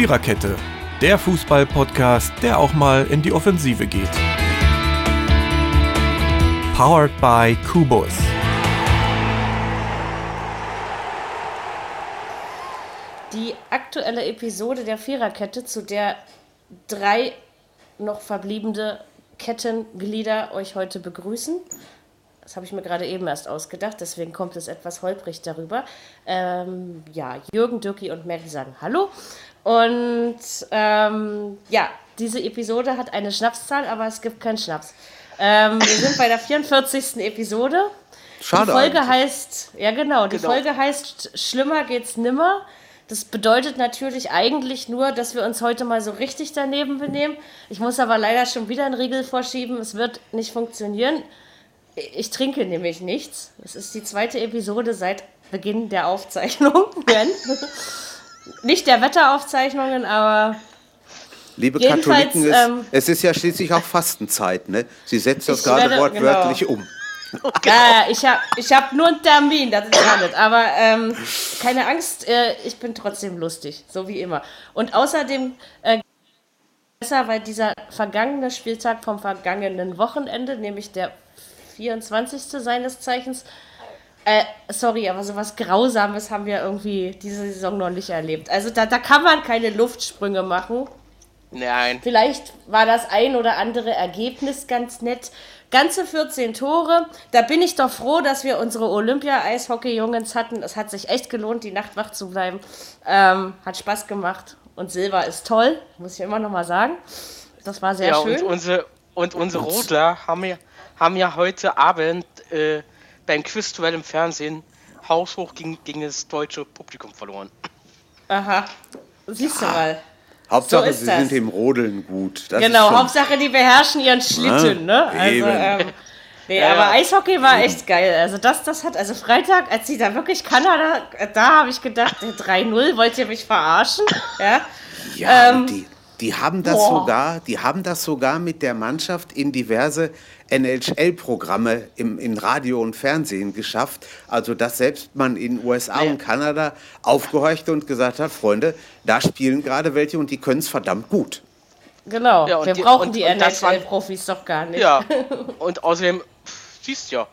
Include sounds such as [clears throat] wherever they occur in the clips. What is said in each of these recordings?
Viererkette, der Fußball-Podcast, der auch mal in die Offensive geht. Powered by Kubus. Die aktuelle Episode der Viererkette, zu der drei noch verbliebene Kettenglieder euch heute begrüßen. Das habe ich mir gerade eben erst ausgedacht, deswegen kommt es etwas holprig darüber. Ähm, ja, Jürgen, Dirki und Mary sagen Hallo. Und ähm, ja, diese Episode hat eine Schnapszahl, aber es gibt keinen Schnaps. Ähm, wir sind bei der 44. Episode. Schade Die Folge eigentlich. heißt, ja genau, die Genau. Folge heißt Schlimmer geht's nimmer. Das bedeutet natürlich eigentlich nur, dass wir uns heute mal so richtig daneben benehmen. Ich muss aber leider schon wieder einen Riegel vorschieben. Es wird nicht funktionieren. Ich trinke nämlich nichts. Es ist die zweite Episode seit Beginn der Aufzeichnungen. [laughs] nicht der Wetteraufzeichnungen, aber Liebe Katholiken, es, ähm, es ist ja schließlich auch Fastenzeit, ne? Sie setzt das gerade werde- wortwörtlich genau. um. [laughs] Ja, ich habe ich hab nur einen Termin, das ist alles. Aber ähm, keine Angst, äh, ich bin trotzdem lustig, so wie immer. Und außerdem äh, besser, weil dieser vergangene Spieltag vom vergangenen Wochenende, nämlich der 24. seines Zeichens, äh, sorry, aber sowas Grausames haben wir irgendwie diese Saison noch nicht erlebt. Also da, da kann man keine Luftsprünge machen. Nein. Vielleicht war das ein oder andere Ergebnis ganz nett. Ganze 14 Tore. Da bin ich doch froh, dass wir unsere Olympia-Eishockey-Jungens hatten. Es hat sich echt gelohnt, die Nacht wach zu bleiben. Ähm, hat Spaß gemacht. Und Silber ist toll, muss ich immer noch mal sagen. Das war sehr ja, schön. und unsere, und unsere Rodler haben ja, haben ja heute Abend äh, beim Quizduell im Fernsehen haushoch gegen, gegen das deutsche Publikum verloren. Aha. Siehst du mal. Hauptsache, So sie das. sind im Rodeln gut. Das Genau, Hauptsache, die beherrschen ihren Schlitten, ne? Also, eben. ähm, nee, Ja, aber. Eishockey war echt geil. Also das, das hat, also Freitag, als sie da wirklich Kanada, äh, da habe ich gedacht, äh, 3-0, wollt ihr mich verarschen? Ja. Ja, ähm, und die, die haben das boah. sogar, die haben das sogar mit der Mannschaft in diverse NHL-Programme im, in Radio und Fernsehen geschafft. Also dass selbst man in USA Ja. und Kanada aufgehorcht und gesagt hat, Freunde, da spielen gerade welche und die können es verdammt gut. Genau, Ja, und wir die- brauchen und- die NHL-Profis doch gar nicht. Ja. [laughs] und außerdem, pff, siehst ja,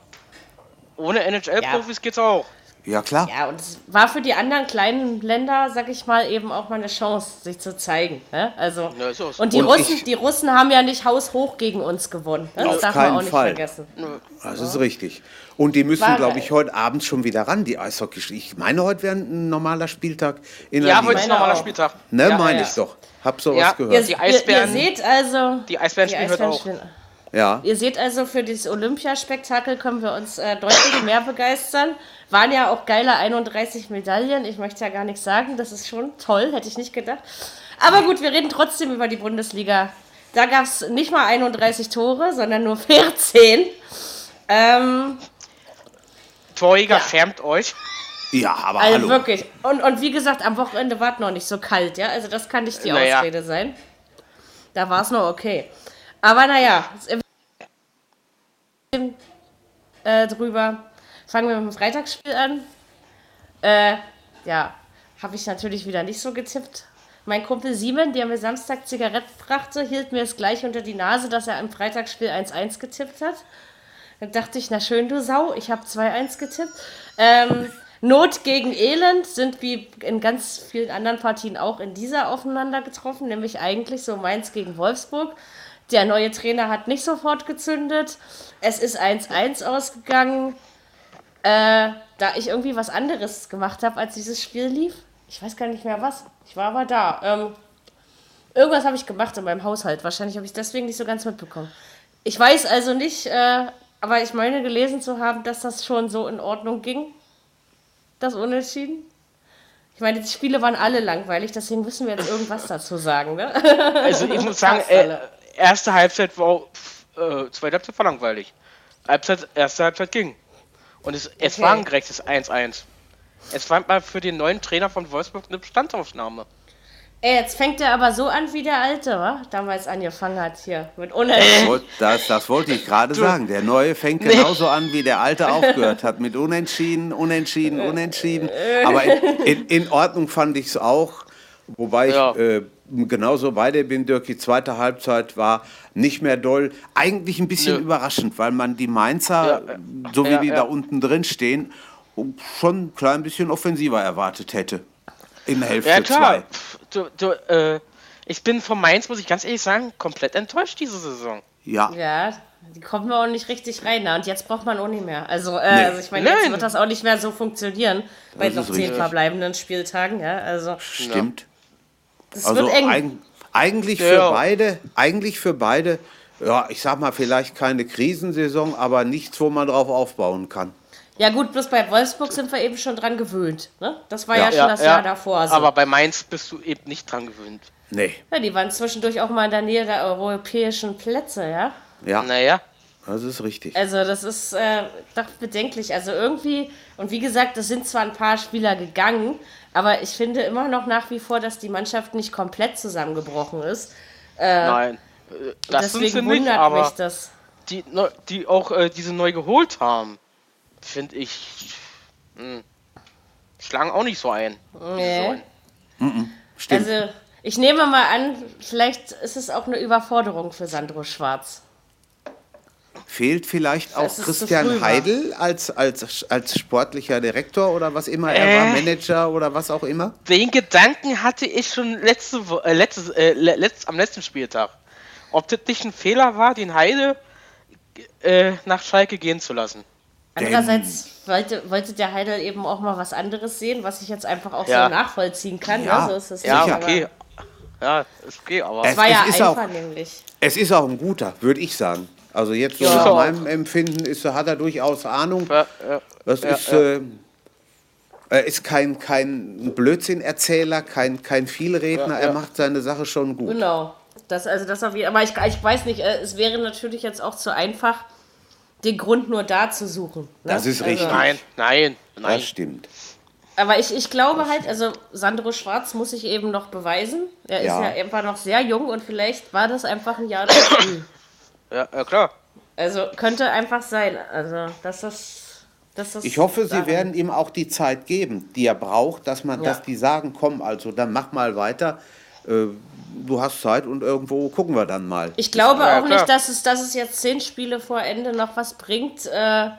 ohne NHL-Profis geht's auch. Ja klar. Ja, und es war für die anderen kleinen Länder, sag ich mal, eben auch mal eine Chance, sich zu zeigen. Ne? Also, Ja, und die Und Russen, ich- die Russen haben ja nicht haushoch gegen uns gewonnen. Ne? Das Auf darf man keinen auch nicht Fall. vergessen. Das ist richtig. Und die müssen, glaube ich, heute Abend schon wieder ran, die Eishockey. Ich meine, heute wäre ein normaler Spieltag in der Ja, Liga. heute ist ein normaler. Spieltag. Ne, ja, meine ja. ich doch. Hab sowas Ja. Ihr, gehört. Die ihr, Eisbären- ihr seht also. Die Eisbären spielen heute auch. spielen- Ja. Ihr seht also, für dieses Olympiaspektakel können wir uns äh, deutlich mehr begeistern. Waren ja auch geile 31 Medaillen. Ich möchte ja gar nichts sagen. Das ist schon toll, hätte ich nicht gedacht. Aber gut, wir reden trotzdem über die Bundesliga. Da gab es nicht mal 31 Tore, sondern nur 14. Ähm, Torjäger Ja. schämt euch. Ja, aber also hallo. wirklich. Und, und wie gesagt, am Wochenende war es noch nicht so kalt, ja. Also das kann nicht die Naja. Ausrede sein. Da war es noch okay. Aber naja, äh, drüber. Fangen wir mit dem Freitagsspiel an. Äh, ja, habe ich natürlich wieder nicht so getippt. Mein Kumpel Simon, der mir Samstag Zigaretten brachte, hielt mir es gleich unter die Nase, dass er im Freitagsspiel 1-1 getippt hat. Dann dachte ich, na schön, du Sau, ich habe 2-1 getippt. Ähm, Not gegen Elend sind wie in ganz vielen anderen Partien auch in dieser aufeinander getroffen, nämlich eigentlich so Mainz gegen Wolfsburg. Der neue Trainer hat nicht sofort gezündet. Es ist 1-1 ausgegangen. Äh, da ich irgendwie was anderes gemacht habe, als dieses Spiel lief. Ich weiß gar nicht mehr was. Ich war aber da. Ähm, irgendwas habe ich gemacht in meinem Haushalt. Wahrscheinlich habe ich deswegen nicht so ganz mitbekommen. Ich weiß also nicht, äh, aber ich meine gelesen zu haben, dass das schon so in Ordnung ging. Das Unentschieden. Ich meine, die Spiele waren alle langweilig, deswegen müssen wir jetzt irgendwas dazu sagen. Ne? Also ich muss sagen, äh. Erste Halbzeit war, äh, zweite Halbzeit war langweilig. Halbzeit, erste Halbzeit ging. Und es, es Okay. war ein gerechtes 1-1. Es war mal für den neuen Trainer von Wolfsburg eine Bestandsaufnahme. Ey, jetzt fängt er aber so an, wie der Alte, wa? Damals angefangen hat hier. Mit Unentschieden. Das, das wollte ich gerade sagen. Der Neue fängt genauso an, wie der Alte aufgehört hat. Mit Unentschieden, Unentschieden, Unentschieden. Aber in, in, in Ordnung fand ich es auch. Wobei Ja. ich äh, genauso bei dir bin, Dirk. Die zweite Halbzeit war nicht mehr doll. Eigentlich ein bisschen Nö. überraschend, weil man die Mainzer, Ja, so wie ja, die ja. da unten drin stehen, schon ein klein bisschen offensiver erwartet hätte. In Hälfte Ja, klar. zwei. Du, du, äh, ich bin von Mainz, muss ich ganz ehrlich sagen, komplett enttäuscht diese Saison. Ja. Ja, die kommen wir auch nicht richtig rein. Na, und jetzt braucht man auch nicht mehr. Also, äh, Nee. also ich meine, jetzt wird das auch nicht mehr so funktionieren bei noch zehn verbleibenden Spieltagen. Ja, also Stimmt. Das Also wird eng. eig eigentlich Ja, für ja. beide, eigentlich für beide, ja, ich sag mal, vielleicht keine Krisensaison, aber nichts, wo man drauf aufbauen kann. Ja gut, bloß bei Wolfsburg sind wir eben schon dran gewöhnt. Ne? Das war ja, Ja. schon das Jahr davor so. Aber bei Mainz bist du eben nicht dran gewöhnt. Nee. ja, die waren zwischendurch auch mal in der Nähe der europäischen Plätze, ja. Ja, Naja, das ist richtig. Also das ist äh, doch bedenklich. Also irgendwie, und wie gesagt, es sind zwar ein paar Spieler gegangen, aber ich finde immer noch nach wie vor, dass die Mannschaft nicht komplett zusammengebrochen ist. nein. Äh, Das sind Deswegen sie nicht, wundert aber mich das. die, die auch äh, diese neu geholt haben, finde ich, mh, schlagen auch nicht so ein. Nee. Stimmt. Also ich nehme mal an, vielleicht ist es auch eine Überforderung für Sandro Schwarz. Fehlt vielleicht auch Christian? Heidel als, als, als sportlicher Direktor oder was immer er war, Äh. Manager oder was auch immer? Den Gedanken hatte ich schon letzte, Wo- äh, letztes, äh, le- letzt, am letzten Spieltag. Ob das nicht ein Fehler war, den Heide äh, nach Schalke gehen zu lassen. Andererseits wollte, wollte der Heidel eben auch mal was anderes sehen, was ich jetzt einfach auch Ja. so nachvollziehen kann. Ja, ne? so ist es Ja, nicht, okay. Ja, ist okay, aber. Es- es war ja ist auch- einvernehmlich. Es ist auch ein guter, würde ich sagen. Also jetzt so Ja. nach meinem Empfinden ist, hat er durchaus Ahnung. Ja, ja, Das ja, ist, ja. Äh, er ist kein, kein Blödsinnerzähler, kein, kein Vielredner. Ja, Er macht seine Sache schon gut. Genau. Das, also das auf jeden Aber ich, ich weiß nicht, äh, es wäre natürlich jetzt auch zu einfach, den Grund nur da zu suchen. Ne? Das ist richtig. Nein, nein, nein. Das stimmt. Aber ich, ich glaube halt, also Sandro Schwarz muss sich eben noch beweisen. Er Ja. ist ja einfach noch sehr jung und vielleicht war das einfach ein Jahr zu früh. Ja, ja, klar. Also könnte einfach sein. Also, dass das. Dass das Ich hoffe, sie werden ihm auch die Zeit geben, die er braucht, dass man, Ja. dass die sagen, komm, also dann mach mal weiter. Äh, du hast Zeit und irgendwo gucken wir dann mal. Ich glaube Ja, auch klar. nicht, dass es, dass es jetzt zehn Spiele vor Ende noch was bringt, äh, da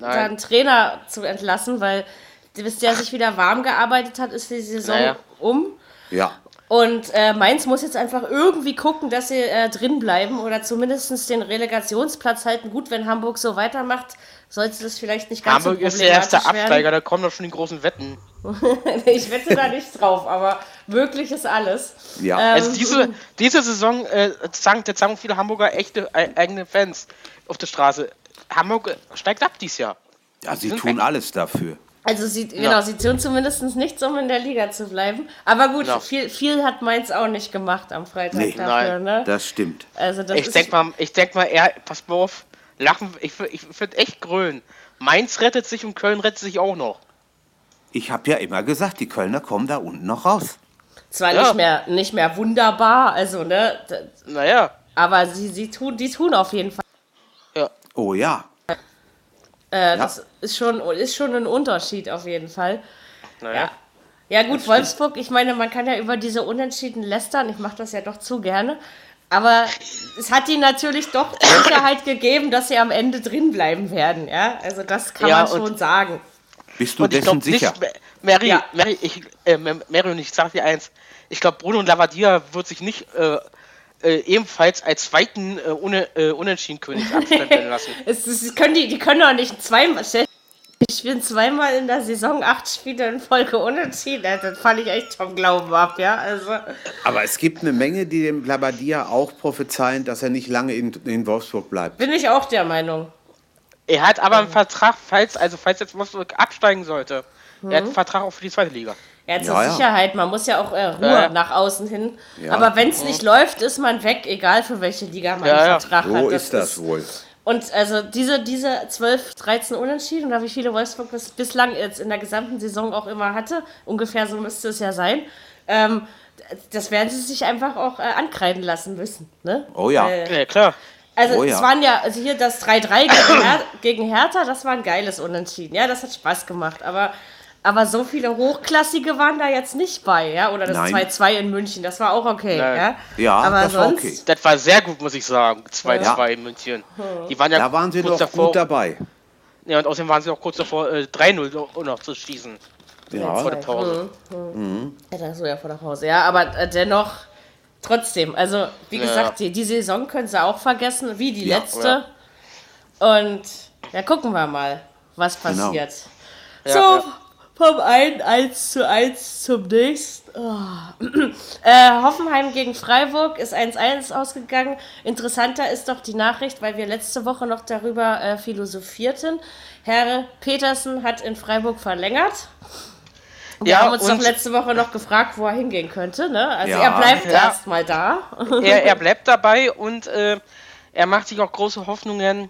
einen Trainer zu entlassen, weil bis der sich wieder warm gearbeitet hat, ist die Saison Naja. um. Ja. Und äh, Mainz muss jetzt einfach irgendwie gucken, dass sie äh, drin bleiben oder zumindest den Relegationsplatz halten. Gut, wenn Hamburg so weitermacht, sollte das vielleicht nicht ganz Hamburg so ist der erste Absteiger, da kommen doch schon die großen Wetten. [laughs] ich wette da nicht drauf, aber möglich ist alles. Ja. Ähm, Also diese, diese Saison äh, sagen, jetzt sagen viele Hamburger echte äh, eigene Fans auf der Straße. Hamburg steigt ab dieses Jahr. ja, sie tun weg. alles dafür. Also sie, genau, sie tun zumindest nichts, um in der Liga zu bleiben. Aber gut, Ja. viel, viel hat Mainz auch nicht gemacht am Freitag Nee. dafür, Nein, ne? Das stimmt. Also das Ich ist, denk mal, ich denk mal eher, pass mal auf, lachen, ich, ich würde echt grölen. Mainz rettet sich und Köln rettet sich auch noch. Ich habe ja immer gesagt, die Kölner kommen da unten noch raus. zwar ja. nicht mehr nicht mehr wunderbar, also ne, Naja, aber sie, sie tun, die tun auf jeden Fall. ja. Oh ja. Äh, Das ist schon, ist schon ein Unterschied auf jeden Fall. Naja. Ja gut, Wolfsburg, ich meine, man kann ja über diese Unentschieden lästern, ich mache das ja doch zu gerne. Aber es hat ihnen natürlich doch die Sicherheit gegeben, dass sie am Ende drin bleiben werden, ja. Also das kann Ja, man schon und- sagen. Bist du Und dessen glaube sicher? nicht, Mary, Ja. Mary, ich, äh, Mary und ich sag dir eins, ich glaube Bruno Lavadia wird sich nicht äh, äh, ebenfalls als zweiten äh, une, äh, Unentschieden-König abstempeln [laughs] lassen. Es, es können die, die können doch nicht zweimal. Die spielen zweimal in der Saison acht Spiele in Folge unentschieden. Das falle ich echt vom Glauben ab, ja. Also, Aber es gibt eine Menge, die dem Labadia auch prophezeien, dass er nicht lange in, in Wolfsburg bleibt. bin ich auch der Meinung. Er hat aber einen Vertrag, falls, also falls jetzt Wolfsburg absteigen sollte, er Mhm. hat einen Vertrag auch für die zweite Liga. Ja, zur Ja, ja. Sicherheit, man muss ja auch äh, Ruhe Ja. nach außen hin. Ja. Aber wenn es nicht läuft, ist man weg, egal für welche Liga man Ja, einen ja. Vertrag hat. So ist das wohl. Und also diese, diese 12, 13 Unentschieden, oder wie viele Wolfsburg bis, bislang jetzt in der gesamten Saison auch immer hatte, ungefähr so müsste es ja sein, ähm, das werden sie sich einfach auch äh, ankreiden lassen müssen. Ne? Oh ja. Ja, klar. Also Oh es ja. waren ja, also hier das 3-3 gegen, Her gegen Hertha, das war ein geiles Unentschieden. Ja, das hat Spaß gemacht. Aber Aber so viele Hochklassige waren da jetzt nicht bei, ja? Oder das Nein. 2-2 in München, das war auch okay, Nein. ja? Ja, aber das war sonst, okay. Das war sehr gut, muss ich sagen. 2-2 in München. Die waren ja Da waren sie kurz doch davor. gut dabei. Ja, und außerdem waren sie auch kurz davor, äh, 3-0 noch- noch zu schießen. Ja, Vor der Pause. Ja, das so ja vor der Pause, ja, aber äh, dennoch, trotzdem, also wie Ja. gesagt, die, die Saison können sie auch vergessen, wie die Ja. letzte. Und ja, gucken wir mal, was Genau. passiert. Ja, so, ja. Vom einen 1 zu 1 zum nächsten. Oh. [clears throat] äh, Hoffenheim gegen Freiburg ist 1-1 ausgegangen. Interessanter ist doch die Nachricht, weil wir letzte Woche noch darüber äh, philosophierten. Herr Petersen hat in Freiburg verlängert. Wir Ja, haben uns doch letzte Woche noch gefragt, wo er hingehen könnte. Ne? Also Ja. er bleibt Ja. erstmal da. er, er [laughs] bleibt dabei und äh, er macht sich auch große Hoffnungen,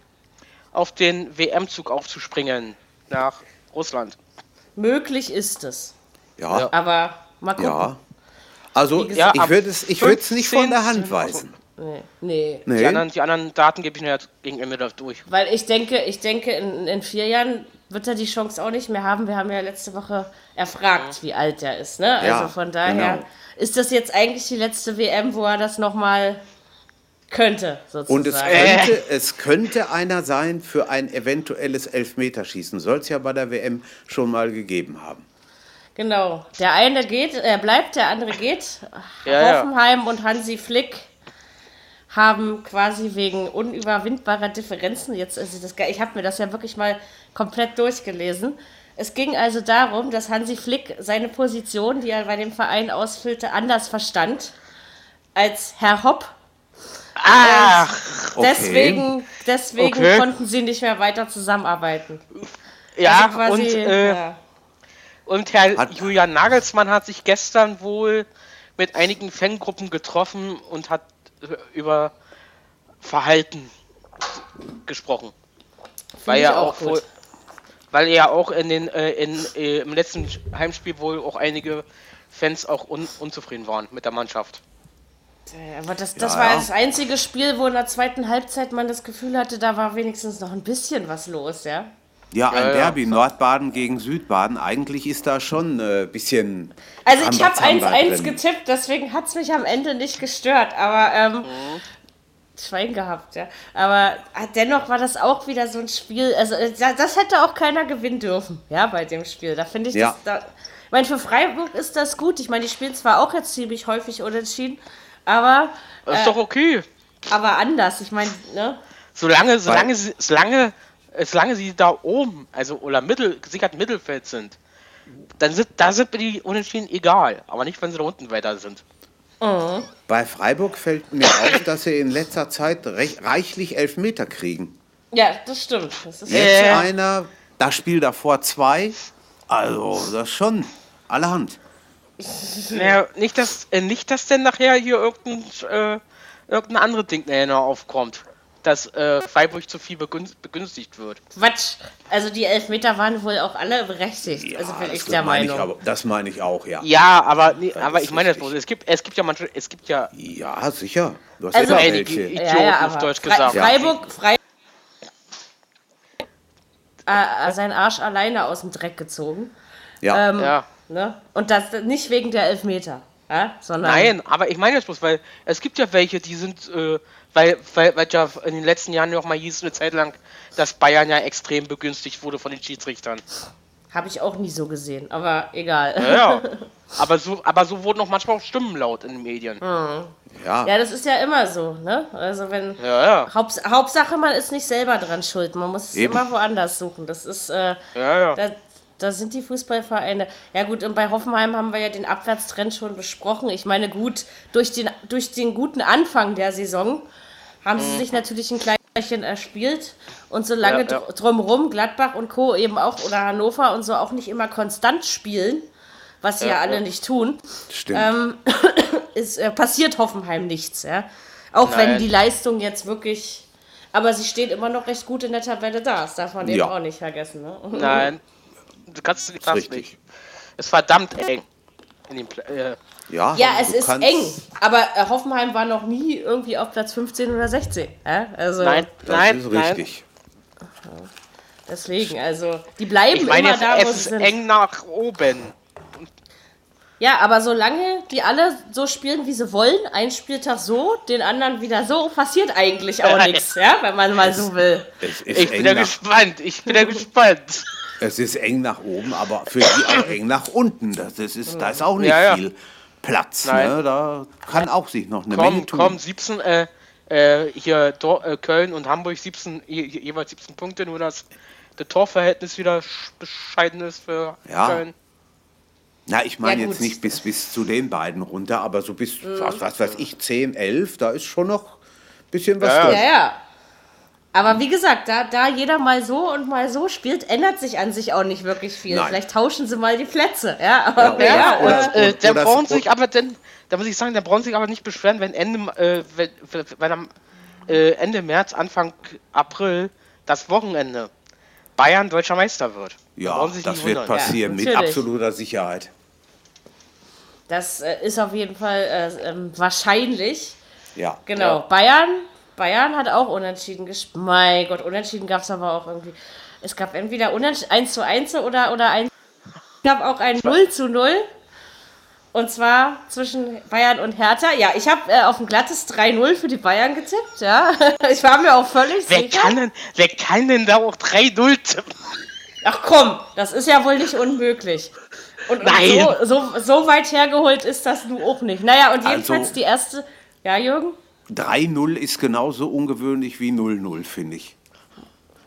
auf den WM-Zug aufzuspringen nach Russland. Möglich ist es. Ja, Aber mal gucken. ja. Also gesagt, ich würde es, ich würde es nicht von der Hand 15. weisen. Nee. nee. Die, Nee. anderen, die anderen Daten gebe ich mir jetzt gegen Ende durch. Weil ich denke, ich denke, in, in vier Jahren wird er die Chance auch nicht mehr haben. Wir haben ja letzte Woche erfragt, wie alt er ist. Ne? Also Ja, von daher genau. ist das jetzt eigentlich die letzte WM, wo er das nochmal könnte, sozusagen. Und es könnte, [laughs] es könnte einer sein für ein eventuelles Elfmeterschießen. Soll es ja bei der WM schon mal gegeben haben. Genau. Der eine geht, er bleibt, der andere geht. Ja, ja. Hoffenheim und Hansi Flick haben quasi wegen unüberwindbarer Differenzen jetzt, also das, ich habe mir das ja wirklich mal komplett durchgelesen. Es ging also darum, dass Hansi Flick seine Position, die er bei dem Verein ausfüllte, anders verstand als Herr Hopp. Ach, Okay. Deswegen, deswegen Okay. konnten sie nicht mehr weiter zusammenarbeiten. ja, Also quasi, und, äh, ja. und Herr Hat- Julian Nagelsmann hat sich gestern wohl mit einigen Fangruppen getroffen und hat äh, über Verhalten gesprochen. Weil er auch auch wohl, weil er auch in den äh, in, äh, im letzten Heimspiel wohl auch einige Fans auch un, unzufrieden waren mit der Mannschaft. Aber das, das Ja, war ja. das einzige Spiel, wo in der zweiten Halbzeit man das Gefühl hatte, da war wenigstens noch ein bisschen was los, ja? Ja, ein Ja, ja. Derby, Nordbaden gegen Südbaden. Eigentlich ist da schon ein äh, bisschen. Also ich habe Rambazamba 1-1 drin. getippt, deswegen hat es mich am Ende nicht gestört, aber ähm, Mhm. Schwein gehabt, ja. Aber äh, dennoch war das auch wieder so ein Spiel, also äh, da- das hätte auch keiner gewinnen dürfen, ja, bei dem Spiel. Da finde ich Ja. das, da, ich meine, für Freiburg ist das gut. Ich meine, die spielen zwar auch jetzt ziemlich häufig unentschieden, aber, Das ist doch okay. aber anders. Ich meine, ne? Solange, solange, sie, solange, äh, solange sie da oben, also oder Mittel, gesichert Mittelfeld sind, dann sind, da sind mir die Unentschieden egal. Aber nicht, wenn sie da unten weiter sind. Bei Freiburg fällt mir auf, [coughs] dass sie in letzter Zeit rech- reichlich Elfmeter kriegen. Ja, das stimmt. Das ist Jetzt Äh. einer, das Spiel davor zwei. Also, das ist schon allerhand. Naja, nicht, dass, äh, nicht, dass denn nachher hier irgendein, äh, irgendein anderes Ding nachher noch aufkommt. Dass äh, Freiburg zu viel begünst, begünstigt wird. Quatsch. Also die Elfmeter waren wohl auch alle berechtigt. also bin das ich der meine Meinung. Ich aber, das meine ich auch, ja. Ja, aber, nee, aber ich meine. Es gibt, es gibt ja manche, es gibt ja Ja, sicher. Du hast Also- immer einige welche. Idioten auf Deutsch Fre gesagt. Freiburg, Freiburg äh, seinen Arsch alleine aus dem Dreck gezogen. Ja. Ähm, Ja. Ne? Und das nicht wegen der Elfmeter, ja? sondern Nein, aber ich meine das bloß, weil es gibt ja welche, die sind, äh, weil, weil, weil ja in den letzten Jahren noch mal hieß eine Zeit lang, dass Bayern ja extrem begünstigt wurde von den Schiedsrichtern. habe ich auch nie so gesehen. Aber egal. Ja, ja. [laughs] aber so, aber so wurden auch manchmal auch Stimmen laut in den Medien. ja. Ja, das ist ja immer so. Ne? Also wenn Ja, ja. Haupts Hauptsache man ist nicht selber dran schuld. Man muss es Eben. immer woanders suchen. Das ist äh, Ja, ja. Da, da sind die Fußballvereine. Ja gut, und bei Hoffenheim haben wir ja den Abwärtstrend schon besprochen. Ich meine, gut, durch den, durch den guten Anfang der Saison haben sie sich natürlich ein Kleinchen erspielt. Und solange Ja, ja. dr- drumherum Gladbach und Co. eben auch oder Hannover und so auch nicht immer konstant spielen, was sie ja, Ja, alle nicht tun, ähm, [coughs] ist, äh, passiert Hoffenheim nichts. Ja? Auch wenn Nein. die Leistung jetzt wirklich. Aber sie steht immer noch recht gut in der Tabelle da. Das darf man eben Ja. auch nicht vergessen. Ne? Nein. Du kannst du das richtig. nicht. Es ist verdammt eng. In dem Pla äh, ja, Ja, es ist eng, aber äh, Hoffenheim war noch nie irgendwie auf Platz 15 oder 16. Ja? Also, nein, Das nein, ist nein. richtig. Deswegen, also, die bleiben Ich meine, immer es, da, wo es ist sind. eng nach oben. Ja, aber solange die alle so spielen, wie sie wollen, ein Spieltag so, den anderen wieder so, passiert eigentlich auch [laughs] nichts, ja, wenn man mal so will. Es ist, Ich bin ja gespannt. Ich bin ja [laughs] gespannt. Es ist eng nach oben, aber für die auch eng nach unten. Das ist, ist, da ist auch nicht Ja, ja. viel Platz. Nein. Ne? Da kann auch sich noch eine Menge Komm, tun. komm, 17, äh, äh, hier Dor äh, Köln und Hamburg 17, je, je- jeweils 17 Punkte, nur dass das Torverhältnis wieder sch- bescheiden ist für Ja. Köln. Na, ich meine Ja, jetzt nicht bis, bis zu den beiden runter, aber so bis, Mhm. was, was weiß ich, 10, 11, da ist schon noch ein bisschen was Ja, drin. Ja, ja. Aber wie gesagt, da, da jeder mal so und mal so spielt, ändert sich an sich auch nicht wirklich viel. Nein. Vielleicht tauschen sie mal die Plätze, ja. Aber, Ja, ja, oder- äh, Äh, der oder- brauchen oder- sich aber denn, da muss ich sagen, der brauchen sich aber nicht beschweren, wenn Ende, äh, wenn, wenn am äh, Ende März, Anfang April das Wochenende Bayern deutscher Meister wird. Ja, das wird wundern. passieren, mit natürlich. absoluter Sicherheit. das äh, ist auf jeden Fall äh, ähm, wahrscheinlich. Ja. Genau. Ja. Bayern, Bayern hat auch unentschieden gespielt. Mein Gott, unentschieden gab es aber auch irgendwie. Es gab entweder unentsch 1 zu 1 oder, oder 1. Es gab auch ein 0 zu 0. Und zwar zwischen Bayern und Hertha. Ja, ich habe äh, auf ein glattes 3-0 für die Bayern getippt, ja. [laughs] Ich war mir auch völlig Wer sicher. kann, denn, wer kann denn da auch 3-0 tippen? Ach komm, das ist ja wohl nicht unmöglich. Und, und Nein. so, so, so weit hergeholt ist das nun auch nicht. Naja, und jedenfalls Also- die erste. Ja, Jürgen? 3-0 ist genauso ungewöhnlich wie 0-0, finde ich.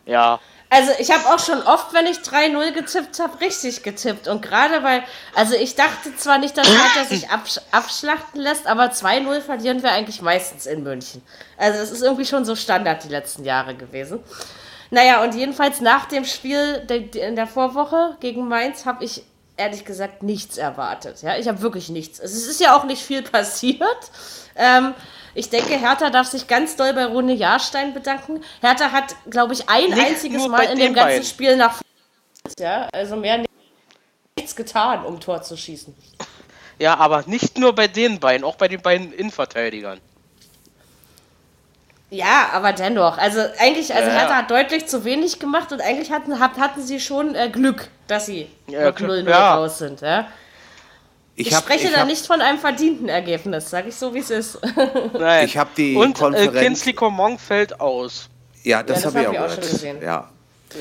Ja. Also ich habe auch schon oft, wenn ich 3-0 getippt habe, richtig getippt. Und gerade weil, also ich dachte zwar nicht, dass Hertha [coughs] sich absch abschlachten lässt, aber 2-0 verlieren wir eigentlich meistens in München. Also es ist irgendwie schon so Standard die letzten Jahre gewesen. Naja, und jedenfalls nach dem Spiel in der Vorwoche gegen Mainz habe ich ehrlich gesagt nichts erwartet. Ja, ich habe wirklich nichts. Es ist ja auch nicht viel passiert. Ähm, ich denke, Hertha darf sich ganz doll bei Rune Jahrstein bedanken. Hertha hat, glaube ich, ein Nicht einziges Mal in dem ganzen beiden. Spiel nach ja, also mehr nichts getan, um Tor zu schießen. Ja, aber nicht nur bei den beiden, auch bei den beiden Innenverteidigern. Ja, aber dennoch. Also eigentlich, also Ja. Hertha hat deutlich zu wenig gemacht und eigentlich hatten, hat- hatten sie schon äh, Glück, dass sie Ja, mit klar. 0-0 Ja. raus sind. Ja? Ich, hab- spreche ich da hab- nicht von einem verdienten Ergebnis, sage ich so, wie es ist. [laughs] Nein. Ich hab die Und äh, Konferenz- Kinsley Coman fällt aus. Ja, das das habe ich hab auch ich auch gehört. schon gesehen. Ja.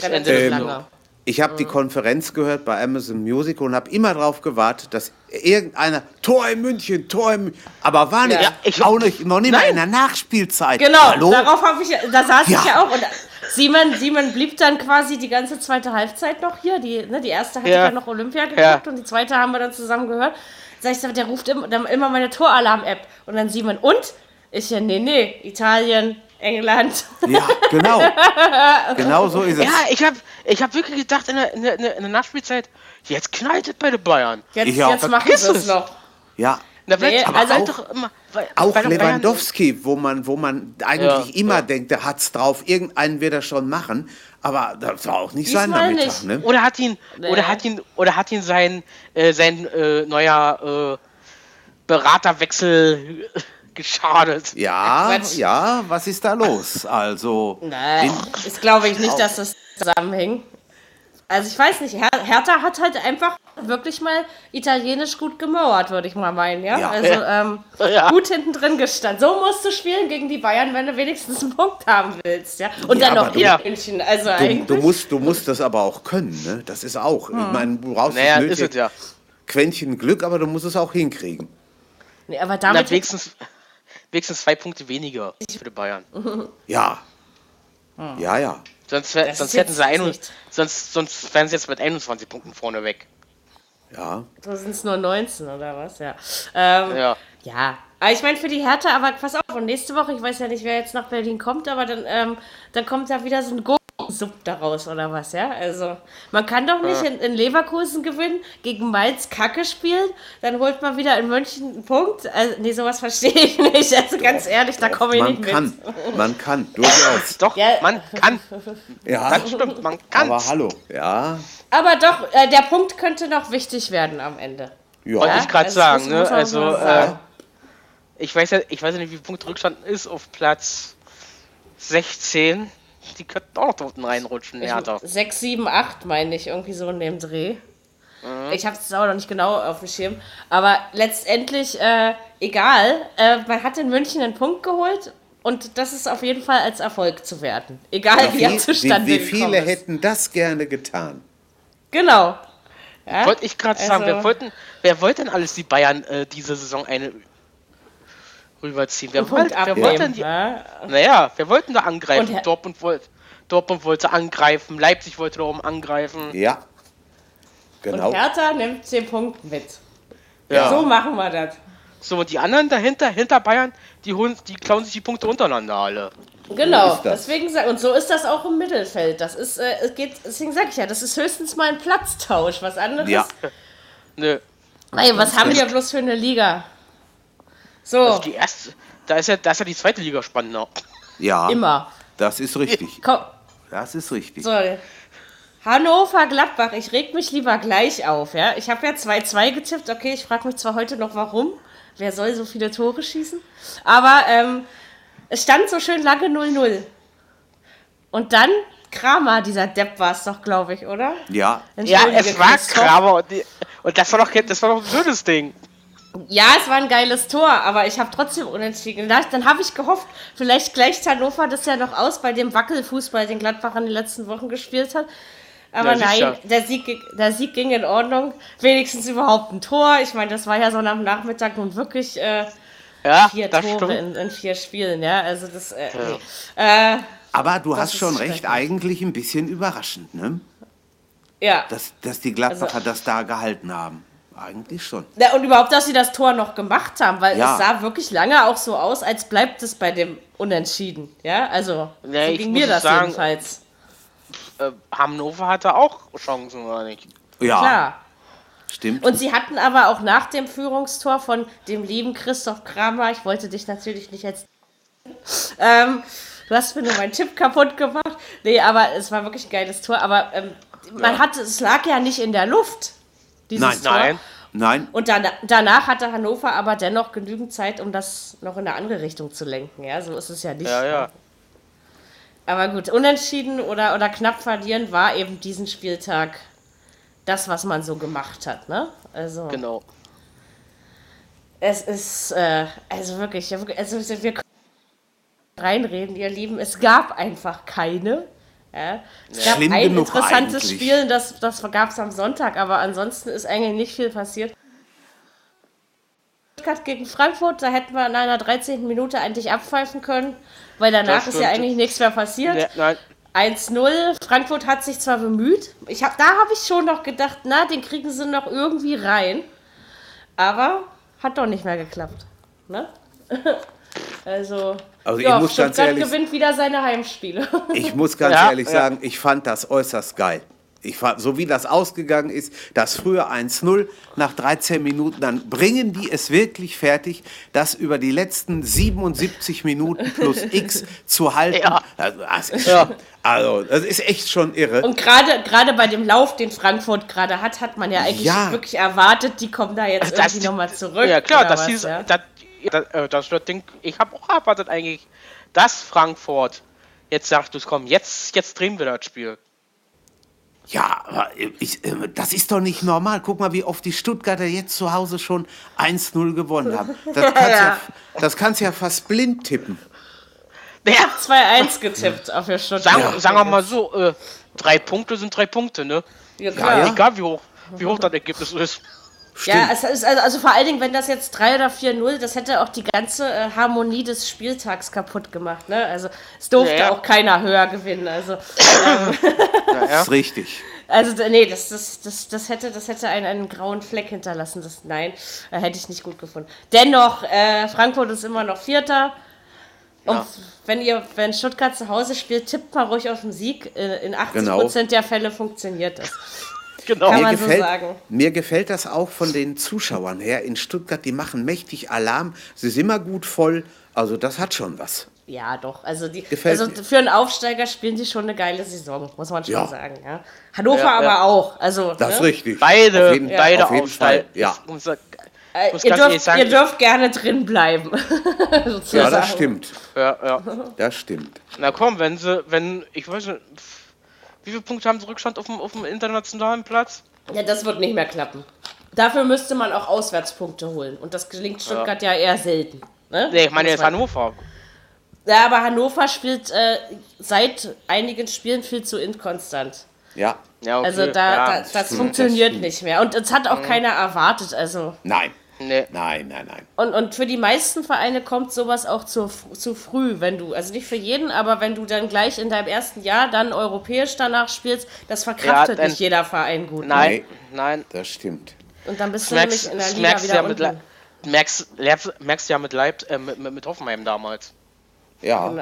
Der lange. Ich habe die Konferenz gehört bei Amazon Music und habe immer darauf gewartet, dass irgendeiner Tor in München, Tor in München, aber war nicht, Ja, ich- auch nicht, noch nicht mal in der Nachspielzeit. Genau, Hallo? darauf habe ich, da saß Ja. ich ja auch. Und Simon, Simon blieb dann quasi die ganze zweite Halbzeit noch hier. Die, ne, die erste hatte Ja. ja noch Olympia geguckt Ja. und die zweite haben wir dann zusammen gehört. Sag ich, der ruft immer, dann immer meine Toralarm-App. Und dann Simon, und? Ich ja, nee, nee, Italien, England. Ja, genau. [laughs] genau so ist es. Ja, ich habe ich hab wirklich gedacht in der, in, der, in der Nachspielzeit, jetzt knallt es bei den Bayern. Jetzt, Ich auch. jetzt machen Vergiss sie es noch. Ja. Wird, Nee, aber also auch- doch immer, weil, Auch Lewandowski, wo man, wo man eigentlich Ja, immer ja. denkt, der hat's drauf, irgendeinen wird er schon machen, aber das war auch nicht sein Diesmal Nachmittag. nicht. Ne? Oder hat ihn, Nee. oder hat ihn, oder hat ihn sein, äh, sein äh, neuer äh, Beraterwechsel [laughs] geschadet? Ja, Quatsch. ja, was ist da los? Also, Nein, in- ich glaube ich nicht, dass das zusammenhängt. Also ich weiß nicht, Her Hertha hat halt einfach wirklich mal italienisch gut gemauert, würde ich mal meinen, ja? Ja. Also [laughs] ähm, Ja. gut hinten drin gestanden. So musst du spielen gegen die Bayern, wenn du wenigstens einen Punkt haben willst, ja? Und Ja, dann noch in du- München, also du, eigentlich. du, musst, du musst das aber auch können, ne? Das ist auch. Ich meine, du brauchst Naja, das ist es ja. Quäntchen Glück, aber du musst es auch hinkriegen. nee, aber Na, damit wenigstens, wenigstens zwei Punkte weniger für die Bayern. Ja. Ja, ja. Sonst, sonst hätten sie ein, nicht- sonst, sonst wären sie jetzt mit 21 Punkten vorne weg. Ja. so sind es nur 19 oder was, ja. Ähm, Ja. Ja, aber ich meine für die Hertha, aber pass auf, und nächste Woche, ich weiß ja nicht, wer jetzt nach Berlin kommt, aber dann, ähm, dann kommt da wieder so ein Gurkensub daraus oder was, ja? Also, man kann doch nicht in, in Leverkusen gewinnen, gegen Mainz Kacke spielen, dann holt man wieder in München einen Punkt. Also, nee, sowas verstehe ich nicht. Also, ganz ehrlich, da komme ich Man nicht kann. mit. Man kann. Durchaus. [laughs] Doch, Ja. man kann. Ja. Das stimmt, man kann. Aber hallo. Ja. Aber doch, äh, der Punkt könnte noch wichtig werden am Ende. Wollte Ja. ich gerade das sagen, ne? man Also, äh, sagen. ich weiß ja, ich weiß ja nicht, wie viel Punkt Rückstand ist auf Platz 16. die könnten auch noch da unten reinrutschen, Hertha. 6, 7, 8 meine ich, irgendwie so in dem Dreh. Mhm. Ich habe es auch noch nicht genau auf dem Schirm. Aber letztendlich, äh, egal, äh, man hat in München einen Punkt geholt und das ist auf jeden Fall als Erfolg zu werten. Egal wie er zustande wie, wie viele hätten das gerne getan? Genau. Ja? Wollte ich gerade sagen, Also- wer, wollten, wer wollte denn alles die Bayern äh, diese Saison eine rüberziehen? Wer, wollte, wer wollte denn die, ja? Naja, wir wollten da angreifen. Und Dortmund, wollte, Dortmund wollte angreifen, Leipzig wollte darum angreifen. Ja. Und Genau. Hertha nimmt den Punkt mit. Ja. So machen wir das. So, und die anderen dahinter, hinter Bayern, die, holen, die klauen sich die Punkte untereinander alle. Genau, das. deswegen sag, und so ist das auch im Mittelfeld. Das ist, äh, es geht, deswegen sage ich ja, das ist höchstens mal ein Platztausch. Was anderes. Ja. Nö. Ey, was haben wir bloß für eine Liga? So, Also die erste, da ist ja, da ist ja die zweite Liga spannender. Ja. immer. Das ist richtig. Komm, Das ist richtig. so. Hannover, Gladbach, ich reg mich lieber gleich auf, ja. Ich habe ja 2-2 getippt, okay, ich frage mich zwar heute noch, warum. Wer soll so viele Tore schießen? Aber ähm, es stand so schön lange 0-0. Und dann Kramer, dieser Depp war es doch, glaube ich, oder? Ja. Ja, es war. Kramer und, die, und das war doch das war doch ein schönes Ding. Ja, es war ein geiles Tor, aber ich habe trotzdem unentschieden. Da- Dann habe ich gehofft, vielleicht gleicht Hannover das ja noch aus bei dem Wackelfußball, den Gladbach in den letzten Wochen gespielt hat. Aber Ja, nein, der Sieg, ging- der Sieg ging in Ordnung. Wenigstens überhaupt ein Tor. Ich meine, das war ja so am Nachmittag nun wirklich äh, Ja, vier das Tore in, in vier Spielen. Ja, also das. Äh, nee. äh, Aber du hast schon recht, eigentlich ein bisschen überraschend, ne? ja. Dass, dass die Gladbacher Also- das da gehalten haben. Eigentlich schon. Ja, und überhaupt, dass sie das Tor noch gemacht haben, weil Ja. es sah wirklich lange auch so aus, als bleibt es bei dem Unentschieden. Ja, also Ja, so ich ging muss mir das sagen- jedenfalls. Äh, Hannover hatte auch Chancen, oder nicht? Ja, Klar. stimmt. Und sie hatten aber auch nach dem Führungstor von dem lieben Christoph Kramer, ich wollte dich natürlich nicht jetzt. [laughs] Ähm, du hast mir nur meinen Tipp kaputt gemacht. Nee, aber es war wirklich ein geiles Tor. Aber ähm, man hatte, es lag ja nicht in der Luft, dieses Nein. Tor. Nein. Nein, Und dann, danach hatte Hannover aber dennoch genügend Zeit, um das noch in eine andere Richtung zu lenken. Ja, so ist es ja nicht. Ja, ja. Aber gut, unentschieden oder, oder knapp verlieren war eben diesen Spieltag das, was man so gemacht hat. Ne? Also, Genau. es ist, äh, also wirklich, also wir können reinreden, ihr Lieben, es gab einfach keine. Ja. Es gab Schlimm ein interessantes eigentlich. Spiel, das, das gab es am Sonntag, aber ansonsten ist eigentlich nicht viel passiert. Stuttgart gegen Frankfurt, da hätten wir in einer 13. Minute eigentlich abpfeifen können, weil danach ist ja eigentlich nichts mehr passiert. Ja, nein. 1-0. Frankfurt hat sich zwar bemüht. Ich hab, da habe ich schon noch gedacht, na, den kriegen sie noch irgendwie rein. Aber hat doch nicht mehr geklappt. Ne? [laughs] Also, Also ich ja, muss ganz Stuttgart ehrlich- gewinnt wieder seine Heimspiele. [laughs] ich muss ganz Ja, ehrlich ja. sagen, ich fand das äußerst geil. Ich fand, so wie das ausgegangen ist, das frühe 1-0 nach 13 Minuten, dann bringen die es wirklich fertig, das über die letzten 77 Minuten plus [laughs] X zu halten. Ja. Also, das ist, Ja. schon, also, das ist echt schon irre. Und gerade gerade bei dem Lauf, den Frankfurt gerade hat, hat man ja eigentlich Ja. wirklich erwartet, die kommen da jetzt Das- irgendwie nochmal zurück. Ja, klar, das, was, hieß, ja? das, das, äh, das, das Ding, ich habe auch erwartet eigentlich, dass Frankfurt jetzt sagt, du komm, jetzt, jetzt drehen wir das Spiel. Ja, aber ich, äh, das ist doch nicht normal. Guck mal, wie oft die Stuttgarter jetzt zu Hause schon 1-0 gewonnen haben. Das [laughs] kannst ja. Ja. das kannst ja fast blind tippen. Ja, 2-1 getippt auf der Stuttgart. sagen, sagen wir mal so, äh, drei Punkte sind drei Punkte, ne? Ja, ja. Egal wie hoch, wie hoch das Ergebnis ist. Ja, es ist also, also vor allen Dingen, wenn das jetzt 3 oder 4-0, das hätte auch die ganze äh, Harmonie des Spieltags kaputt gemacht. Ne? Also es durfte Ja, ja. auch keiner höher gewinnen. Also, Das [laughs] ist richtig. also nee, das, das, das, das hätte, das hätte einen, einen grauen Fleck hinterlassen. Das, nein, äh, hätte ich nicht gut gefunden. Dennoch, äh, Frankfurt ist immer noch Vierter. Und Ja. wenn ihr, wenn Stuttgart zu Hause spielt, tippt mal ruhig auf den Sieg. Äh, In 80% Genau. der Fälle funktioniert das. [laughs] Genau. Kann Mir man so gefällt, sagen. mir gefällt das auch von den Zuschauern her in Stuttgart. Die machen mächtig Alarm. Sie sind immer gut voll. Also das hat schon was. Ja, doch. Also, die, Gefällt also mir. für einen Aufsteiger spielen die schon eine geile Saison, muss man schon Ja. sagen. Ja. Hannover Ja, aber auch. Also, Das ist ne? richtig. Beide, Auf jeden, beide auf jeden Aufsteiger. Fall. Ja. Muss Äh, muss ihr, dürft, ihr dürft gerne drin bleiben. [laughs] Ja, das stimmt. Ja, ja. Das stimmt. Na komm, wenn sie, wenn, ich weiß nicht, wie viele Punkte haben sie Rückstand auf dem, auf dem internationalen Platz? Ja, das wird nicht mehr klappen. Dafür müsste man auch Auswärtspunkte holen. Und das gelingt Stuttgart ja, eher selten. Ne? Nee, ich meine jetzt Hannover. Ja, aber Hannover spielt äh, seit einigen Spielen viel zu inkonstant. Ja. Ja, okay. Also da, ja, da das funktioniert das stimmt. nicht mehr. Und es hat auch keiner erwartet. Also Nein. Nee. Nein, nein, nein. und, und für die meisten Vereine kommt sowas auch zu, zu früh, wenn du, also nicht für jeden, aber wenn du dann gleich in deinem ersten Jahr dann europäisch danach spielst, das verkraftet dann- nicht jeder Verein gut. Nein, Nee. nein. Das stimmt. Und dann bist Das du nämlich in der Liga wieder ja mit, unten. Merkst, merkst, ja mit Leip, äh, mit, mit, mit Hoffenheim damals. Ja.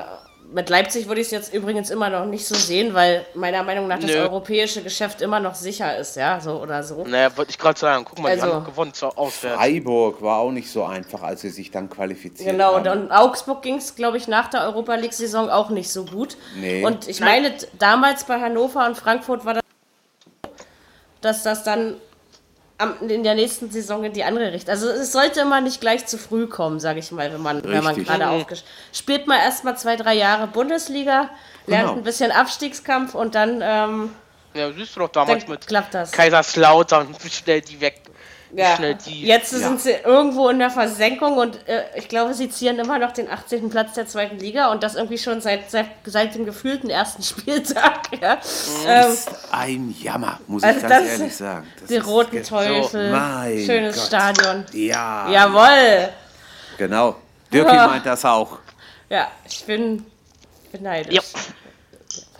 Mit Leipzig würde ich es jetzt übrigens immer noch nicht so sehen, weil meiner Meinung nach das Nö. europäische Geschäft immer noch sicher ist, ja, so oder so. Naja, wollte ich gerade sagen. Guck mal, die Also- haben gewonnen zur Auswärts. Freiburg war auch nicht so einfach, als sie sich dann qualifiziert Genau, und haben. in Augsburg ging es, glaube ich, nach der Europa League-Saison auch nicht so gut. Nee. Und ich meine, d- damals bei Hannover und Frankfurt war das, dass das dann in der nächsten Saison in die andere Richtung. Also es sollte immer nicht gleich zu früh kommen, sage ich mal, wenn man, wenn man gerade Mhm. aufgesch... Spielt mal erstmal zwei, drei Jahre Bundesliga, lernt Genau. ein bisschen Abstiegskampf und dann, ähm, Ja, siehst du doch damals mit klappt das. Kaiserslautern, wie schnell die weg. Ja. schnell die. Jetzt Ja. sind sie irgendwo in der Versenkung und äh, ich glaube, sie zieren immer noch den 18. Platz der zweiten Liga und das irgendwie schon seit, seit, seit dem gefühlten ersten [laughs] Spieltag. Ja. Ähm, ist ein Jammer, muss Also ich ganz das- ehrlich sagen. Das die Roten Teufel, Mein schönes Gott. Stadion. Ja, Jawohl! genau. Dirki Ja. meint das auch. Ja, ich bin, neidisch. Ja.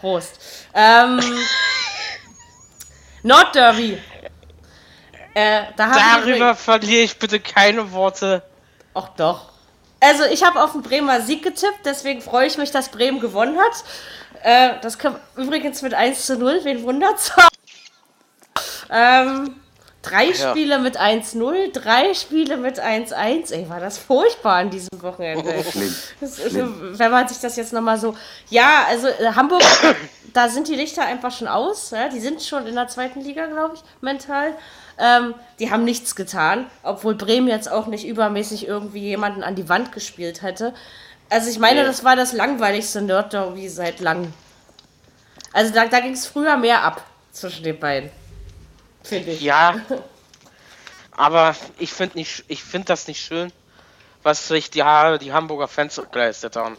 Prost. Ähm, [laughs] Nordderby. Äh, da Darüber verliere ich bitte keine Worte. Ach doch. Also ich habe auf den Bremer Sieg getippt, deswegen freue ich mich, dass Bremen gewonnen hat. Äh, das kam übrigens mit 1 zu 0, wen wundert's? [laughs] ähm, drei Ja. Spiele mit 1-0, drei Spiele mit 1-1. Ey, war das furchtbar an diesem Wochenende. ey. Schlimm. Das ist, so, wenn man sich das jetzt nochmal so. Ja, also äh, Hamburg, [coughs] da sind die Lichter einfach schon aus. Ja? Die sind schon in der zweiten Liga, glaube ich, mental. Ähm, die haben nichts getan, obwohl Bremen jetzt auch nicht übermäßig irgendwie jemanden an die Wand gespielt hätte. Also ich meine, Nee. das war das langweiligste Nerd-Derby seit langem. Also da, da ging es früher mehr ab zwischen den beiden. Finde ich. Ja. [laughs] Aber ich finde finde das nicht schön, was sich die, die Hamburger Fans geleistet haben.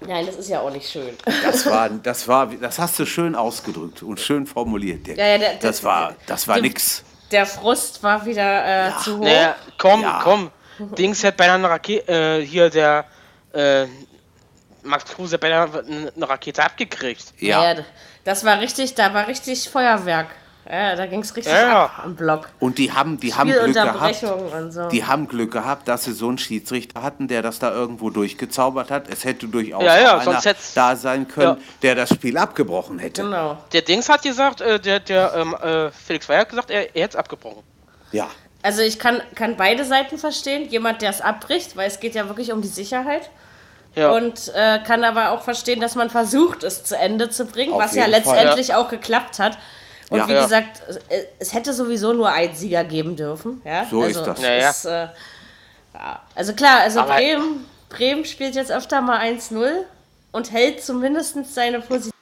Nein, das ist ja auch nicht schön. Das war, das war, das hast du schön ausgedrückt und schön formuliert, Dirk. Ja, ja, der- das der- war, das war dem- nix. Der Frust war wieder äh, zu hoch. Naja, komm, Ja. komm. Dings hat beinahe eine Rakete, äh, hier der, äh, Max Kruse hat beinahe eine Rakete abgekriegt. Ja. Ja, das war richtig, da war richtig Feuerwerk. Ja, da ging es richtig Ja, ja. ab am Block. Und die haben, die haben Glück gehabt. So. Die haben Glück gehabt, dass sie so einen Schiedsrichter hatten, der das da irgendwo durchgezaubert hat. Es hätte dururchaus Ja, ja, einer da sein können, Ja. der das Spiel abgebrochen hätte. genau. Der Dings hat gesagt, äh, der, der, ähm, äh, Felix Weyer hat gesagt, er, er hätte es abgebrochen. Ja. Also ich kann, kann beide Seiten verstehen. Jemand, der es abbricht, weil es geht ja wirklich um die Sicherheit. Ja. Und äh, kann aber auch verstehen, dass man versucht, es zu Ende zu bringen, Auf was ja jeden Fall. letztendlich auch geklappt hat. Und Ja. wie Ja. gesagt, äh, es hätte sowieso nur einen Sieger geben dürfen. Ja? So also, ist das. Ja, ja. es, äh. Also klar, also Aber- Bremen, Bremen spielt jetzt öfter mal 1-0 und hält zumindest seine Position.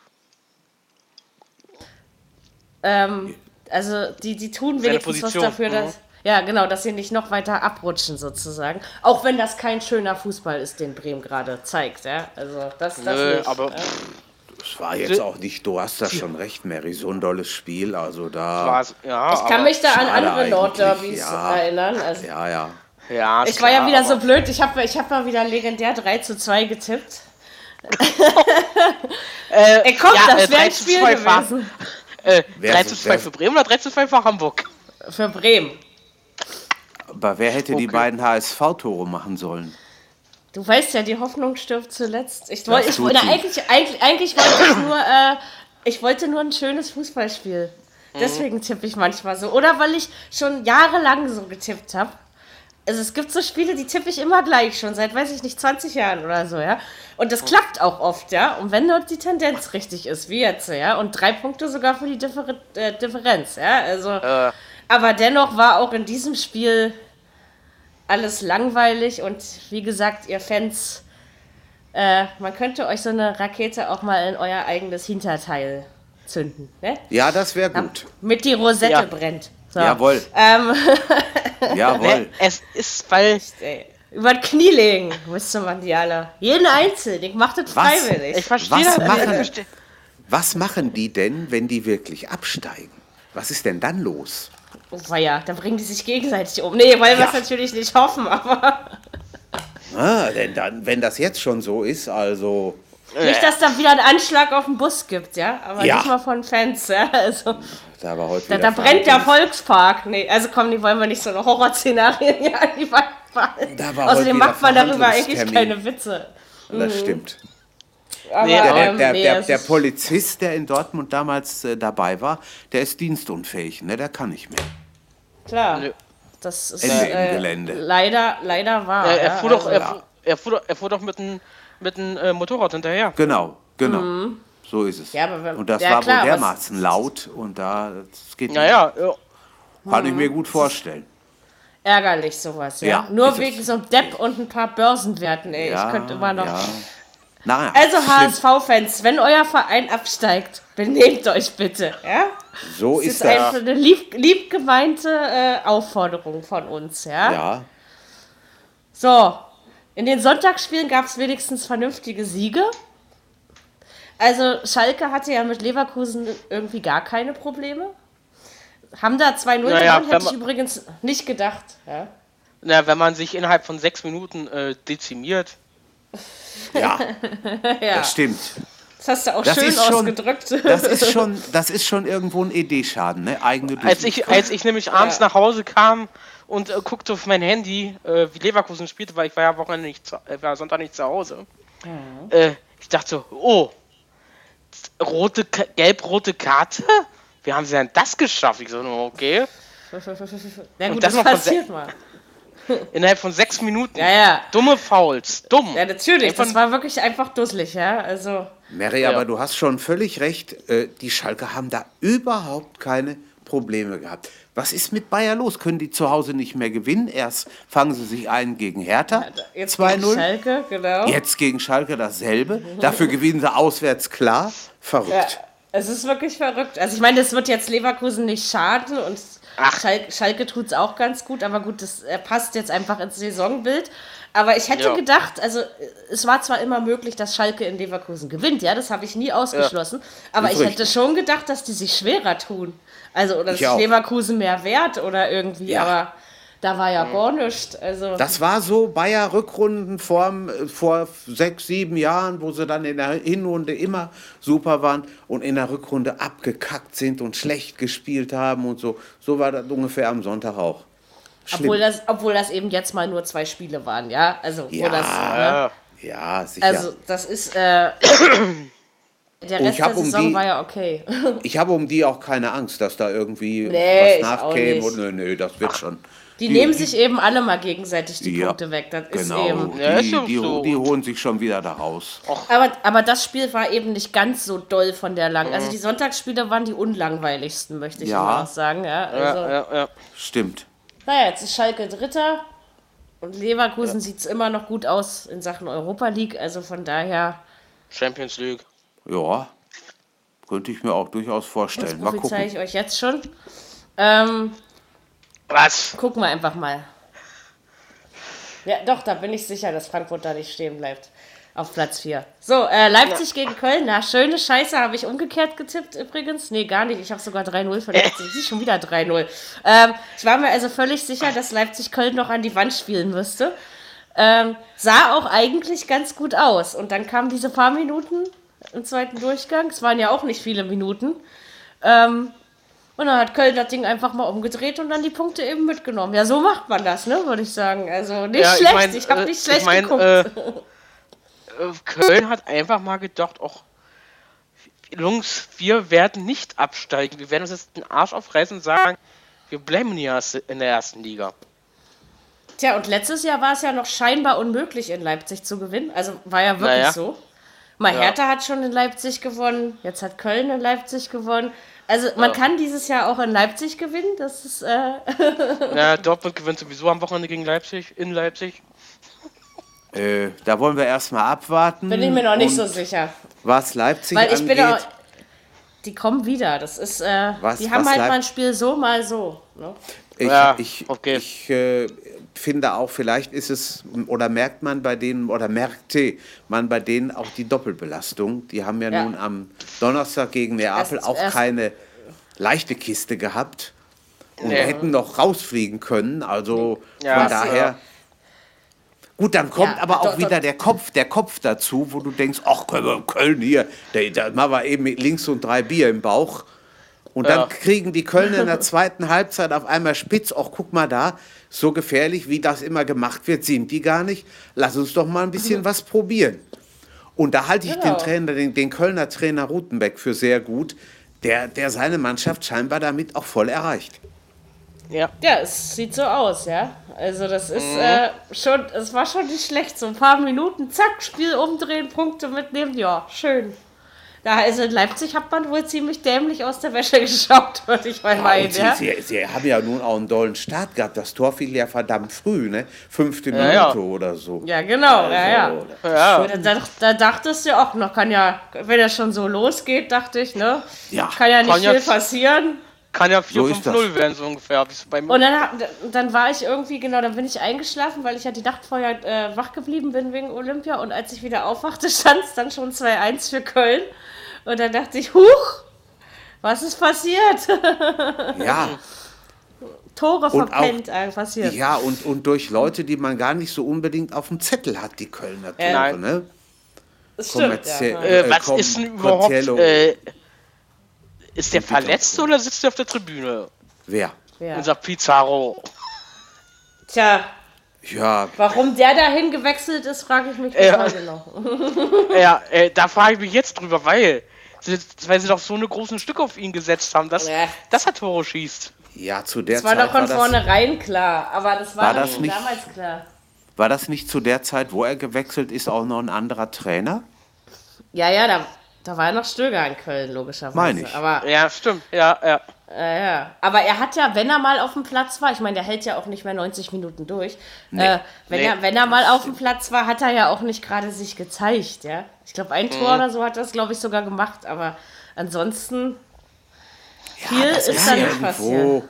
Ähm, also die, die tun wenigstens was dafür, mhm. dass. Ja, genau, dass sie nicht noch weiter abrutschen sozusagen. Auch wenn das kein schöner Fußball ist, den Bremen gerade zeigt, ja. Also das, das Nö, nicht. aber ja. Das war jetzt auch nicht, du hast das schon recht, Mary, so ein dolles Spiel. Also da. ja, Ich kann mich da an andere Nordderbys ja. erinnern. Also Ja, ja. ja, ich war ja klar, wieder so blöd, ich habe ich hab mal wieder legendär 3 zu 2 getippt. [laughs] Äh, Ey, komm, ja, das äh, wäre 3 ein zu Spiel 2 war- gewesen. [laughs] Äh, Wer- 3 zu 2 wer- für Bremen oder 3 zu 2 für Hamburg? Für Bremen. Aber wer hätte die Okay. beiden HSV-Tore machen sollen? Du weißt ja, die Hoffnung stirbt zuletzt. Ich, wollte, ich, na, eigentlich, eigentlich, eigentlich wollte ich nur, äh, ich wollte nur ein schönes Fußballspiel. Deswegen tippe ich manchmal so. Oder weil ich schon jahrelang so getippt habe. Also es gibt so Spiele, die tippe ich immer gleich schon, seit, weiß ich nicht, 20 Jahren oder so, ja. Und das klappt auch oft, ja. Und wenn dort die Tendenz richtig ist, wie jetzt, ja. Und drei Punkte sogar für die Differ äh, Differenz, ja. Also, Äh, aber dennoch war auch in diesem Spiel alles langweilig und wie gesagt, ihr Fans, äh, man könnte euch so eine Rakete auch mal in euer eigenes Hinterteil zünden. Ne? Ja, das wäre gut. Mit die Rosette Ja. brennt. So. Jawohl. Ähm, [laughs] Jawohl. Es ist, ey, über das Knie legen müsste man die alle. Jeden Einzelnen, macht das Was? freiwillig. ich verstehe Was das nicht. machen- Ich verstehe- Was machen die denn, wenn die wirklich absteigen? Was ist denn dann los? Oh ja, da bringen die sich gegenseitig um. Nee, weil wir Ja. es natürlich nicht hoffen, aber [laughs] Ah, denn dann, wenn das jetzt schon so ist, also nicht, dass da wieder einen Anschlag auf den Bus gibt, ja? Aber Ja. nicht mal von Fans, ja? Also, da war heute da, da brennt der. Volkspark. Nee, also komm, die wollen wir nicht so eine Horrorszenarien [laughs] hier an die Wand malen. Da war heute Außerdem macht man darüber eigentlich keine Witze. Das stimmt. Aber, Nee, Der, der, ähm, der, der, Polizist, der in Dortmund damals äh, dabei war, der ist dienstunfähig, ne? Der kann nicht mehr. Klar. Nö. Das ist Ende im äh, Gelände. leider, leider wahr. Er, er, ja, fuhr doch, also- er, fuhr, er, fuhr doch, er fuhr doch mit einem mit einem, äh, Motorrad hinterher. Genau, genau. So ist es. Mhm. Ja, aber wenn- und das ja, war klar, wohl dermaßen laut und da das geht Naja, ja. Kann ich mir gut vorstellen. ärgerlich sowas, ja. Ja, Nur ist es. wegen so einem Depp und ein paar Börsenwerten, ey. Ja, ich könnte immer noch. Ja. Naja, Also. HSV-Fans, wenn euer Verein absteigt, benehmt euch bitte, ja? So Das ist ist das. einfach eine lieb, lieb gemeinte äh, Aufforderung von uns, ja? Ja, So, in den Sonntagsspielen gab es wenigstens vernünftige Siege. Also Schalke hatte ja mit Leverkusen irgendwie gar keine Probleme. Haben da 2-0 Naja, gewonnen, hätte ich übrigens nicht gedacht. Ja? Na, wenn man sich innerhalb von sechs Minuten äh, dezimiert. Ja, [laughs] ja, das stimmt. das hast du auch Das schön ist schon- ausgedrückt. Das ist schon, das ist schon irgendwo ein ED-Schaden, ne? Eigene Als ich, als ich nämlich abends Ja. nach Hause kam und äh, guckte auf mein Handy, äh, wie Leverkusen spielte, weil ich war ja Wochenende nicht zu, äh, war Sonntag nicht zu Hause. Äh, ich dachte so, oh, rote, gelb-rote Karte? Wie haben sie denn das geschafft? Ich so, okay. [laughs] Na Und gut, das das, von passiert mal. [laughs] Innerhalb von sechs Minuten. Ja, ja. Dumme Fouls. Dumm. Ja, natürlich. Einfach- Das war wirklich einfach dusselig, ja. Also, Mary, Ja. aber du hast schon völlig recht. Äh, die Schalke haben da überhaupt keine Probleme gehabt. Was ist mit Bayer los? Können die zu Hause nicht mehr gewinnen? Erst fangen sie sich ein gegen Hertha, jetzt gegen 2-0. Schalke, genau. Jetzt gegen Schalke dasselbe. Dafür gewinnen sie auswärts klar. Verrückt. Ja, es ist wirklich verrückt. Also ich meine, das wird jetzt Leverkusen nicht schaden und Ach. Schalke, Schalke tut es auch ganz gut, aber gut, das passt jetzt einfach ins Saisonbild. Aber ich hätte Ja. gedacht, also es war zwar immer möglich, dass Schalke in Leverkusen gewinnt, ja, das habe ich nie ausgeschlossen, aber Ist ich hätte richtig. schon gedacht, dass die sich schwerer tun. Also, oder dass. Leverkusen mehr wert oder irgendwie, Ja. aber da war ja gar nichts. Also, Das war so Bayer Rückrundenform äh, vor sechs, sieben Jahren, wo sie dann in der Hinrunde immer super waren und in der Rückrunde abgekackt sind und schlecht gespielt haben und so. So war das ungefähr am Sonntag auch. Schlimm. obwohl, das, obwohl das eben jetzt mal nur zwei Spiele waren, ja. Also, wo Ja. das, ne? Ja. sicher. Also, das ist. Äh, [coughs] der Rest der um Saison die- war ja okay. ich habe um die auch keine Angst, dass da irgendwie Nee, was nachkäme. nö, nö, das wird schon. Die, nehmen sich eben alle mal gegenseitig die Ja, Punkte weg. Das ist Genau, eben. Ja, ist die, ja die, so. die holen sich schon wieder da raus. Aber, aber das Spiel war eben nicht ganz so doll von der lang. Mhm. Also die Sonntagsspiele waren die unlangweiligsten, möchte ich Ja. immer auch sagen. Ja, also, Ja, ja, ja. Stimmt. Naja, jetzt ist Schalke Dritter und Leverkusen sieht es immer noch gut aus in Sachen Europa League. Also von daher Champions League. Ja, könnte ich mir auch durchaus vorstellen. Mal prophezei gucken. ich euch jetzt schon. Ähm, Was? gucken wir einfach mal. Ja, doch, da bin ich sicher, dass Frankfurt da nicht stehen bleibt. Auf Platz 4. So, äh, Leipzig gegen Köln. Na, schöne Scheiße. Habe ich umgekehrt getippt übrigens? Nee, gar nicht. Ich habe sogar 3-0 für Leipzig. Sie schon wieder 3-0. Ähm, ich war mir also völlig sicher, dass Leipzig Köln noch an die Wand spielen müsste. Ähm, sah auch eigentlich ganz gut aus. Und dann kamen diese paar Minuten im zweiten Durchgang. Es waren ja auch nicht viele Minuten. Ähm, und dann hat Köln das Ding einfach mal umgedreht und dann die Punkte eben mitgenommen. Ja, so macht man das, ne, würde ich sagen. Also nicht Ja, ich schlecht. mein, ich habe äh, nicht schlecht ich mein, geguckt. äh, äh, Köln hat einfach mal gedacht, auch Jungs, wir werden nicht absteigen. Wir werden uns jetzt den Arsch aufreißen und sagen, wir bleiben in der erste- in der ersten Liga. Tja, und letztes Jahr war es ja noch scheinbar unmöglich, in Leipzig zu gewinnen. Also war ja wirklich Naja. so. Mal Ja. Hertha hat schon in Leipzig gewonnen, jetzt hat Köln in Leipzig gewonnen. Also man kann dieses Jahr auch in Leipzig gewinnen. Das ist äh, [laughs] Ja, Dortmund gewinnt sowieso am Wochenende gegen Leipzig, in Leipzig. Äh, da wollen wir erstmal abwarten. bin ich mir noch nicht so sicher. Was Leipzig Weil ich angeht, bin auch, die kommen wieder. Das ist, äh, Was- die haben halt Leip- mal ein Spiel so, mal so. Ne? ich, Ja, ich, okay. ich äh, finde auch, vielleicht ist es, oder merkt man bei denen, oder merkte man bei denen auch die Doppelbelastung. Die haben ja, Ja. nun am Donnerstag gegen Neapel Erst- auch erst- keine leichte Kiste gehabt. Und Nee. hätten noch rausfliegen können. Also Ja, von daher. Gut, dann kommt Ja, aber auch doch, wieder doch. der Kopf, der Kopf dazu, wo du denkst, ach Köln, hier, da, da machen wir eben mit links und drei Bier im Bauch. Und dann Ja. kriegen die Kölner in der [laughs] zweiten Halbzeit auf einmal spitz, ach guck mal da, so gefährlich, wie das immer gemacht wird, sind die gar nicht. Lass uns doch mal ein bisschen was probieren. Und da halte ich den Genau. Trainer, den, den Kölner Trainer Rutenbeck für sehr gut, der, der seine Mannschaft scheinbar damit auch voll erreicht. Ja. Ja, es sieht so aus, ja. Also das ist Mhm. äh, schon, es war schon nicht schlecht. So ein paar Minuten, zack, Spiel umdrehen, Punkte mitnehmen, ja, schön. Da, also in Leipzig hat man wohl ziemlich dämlich aus der Wäsche [laughs] geschaut, würde ich mal Ja, meinen, sie, ja. sie, sie haben ja nun auch einen dollen Start gehabt. Das Tor fiel ja verdammt früh, ne? Fünfte Ja, ja. Minute oder so. Ja, genau, ja, ja. Ja. Da, da, da dachtest du auch noch, kann ja, wenn das schon so losgeht, dachte ich, ne? Ja. Kann ja nicht Kann viel passieren. Kann ja So ist 4-5-0 werden, so ungefähr. Und dann, dann war ich irgendwie, genau, dann bin ich eingeschlafen, weil ich ja die Nacht vorher äh, wach geblieben bin wegen Olympia. Und als ich wieder aufwachte, [laughs] stand es dann schon 2-1 für Köln. Und dann dachte ich, huch, was ist passiert? Ja, [laughs] Tore Und verpennt, äh, passiert. ja und, und durch Leute, die man gar nicht so unbedingt auf dem Zettel hat, die Kölner Tore, Nein. ne? das stimmt, ja. kommerziell- äh, äh, was ist denn überhaupt. Äh, ist der verletzt oder sitzt er auf der Tribüne? Wer? Ja. Unser Pizarro. Tja, Ja, warum der dahin gewechselt ist, frage ich mich bis Ja. heute noch. Ja, äh, da frage ich mich jetzt drüber, weil weil sie doch so eine großen Stück auf ihn gesetzt haben, dass, Ja. dass er Tore schießt. ja, zu der Das war Zeit doch von war das, vornherein klar, aber das war, War doch das schon nicht- damals klar. war das nicht zu der Zeit, wo er gewechselt ist, auch noch ein anderer Trainer? Ja, ja, da, da war ja noch Stöger in Köln, logischerweise. Meine ich. Aber Ja, stimmt. Ja, ja. Ja, ja. Aber er hat ja, wenn er mal auf dem Platz war, ich meine, der hält ja auch nicht mehr 90 Minuten durch. Äh, wenn, Nee. er, wenn er mal auf dem Platz war, hat er ja auch nicht gerade sich gezeigt, ja. Ich glaube, ein Mhm. Tor oder so hat er es, glaube ich, sogar gemacht. Aber ansonsten viel das ist ist da nicht irgendwo- passiert.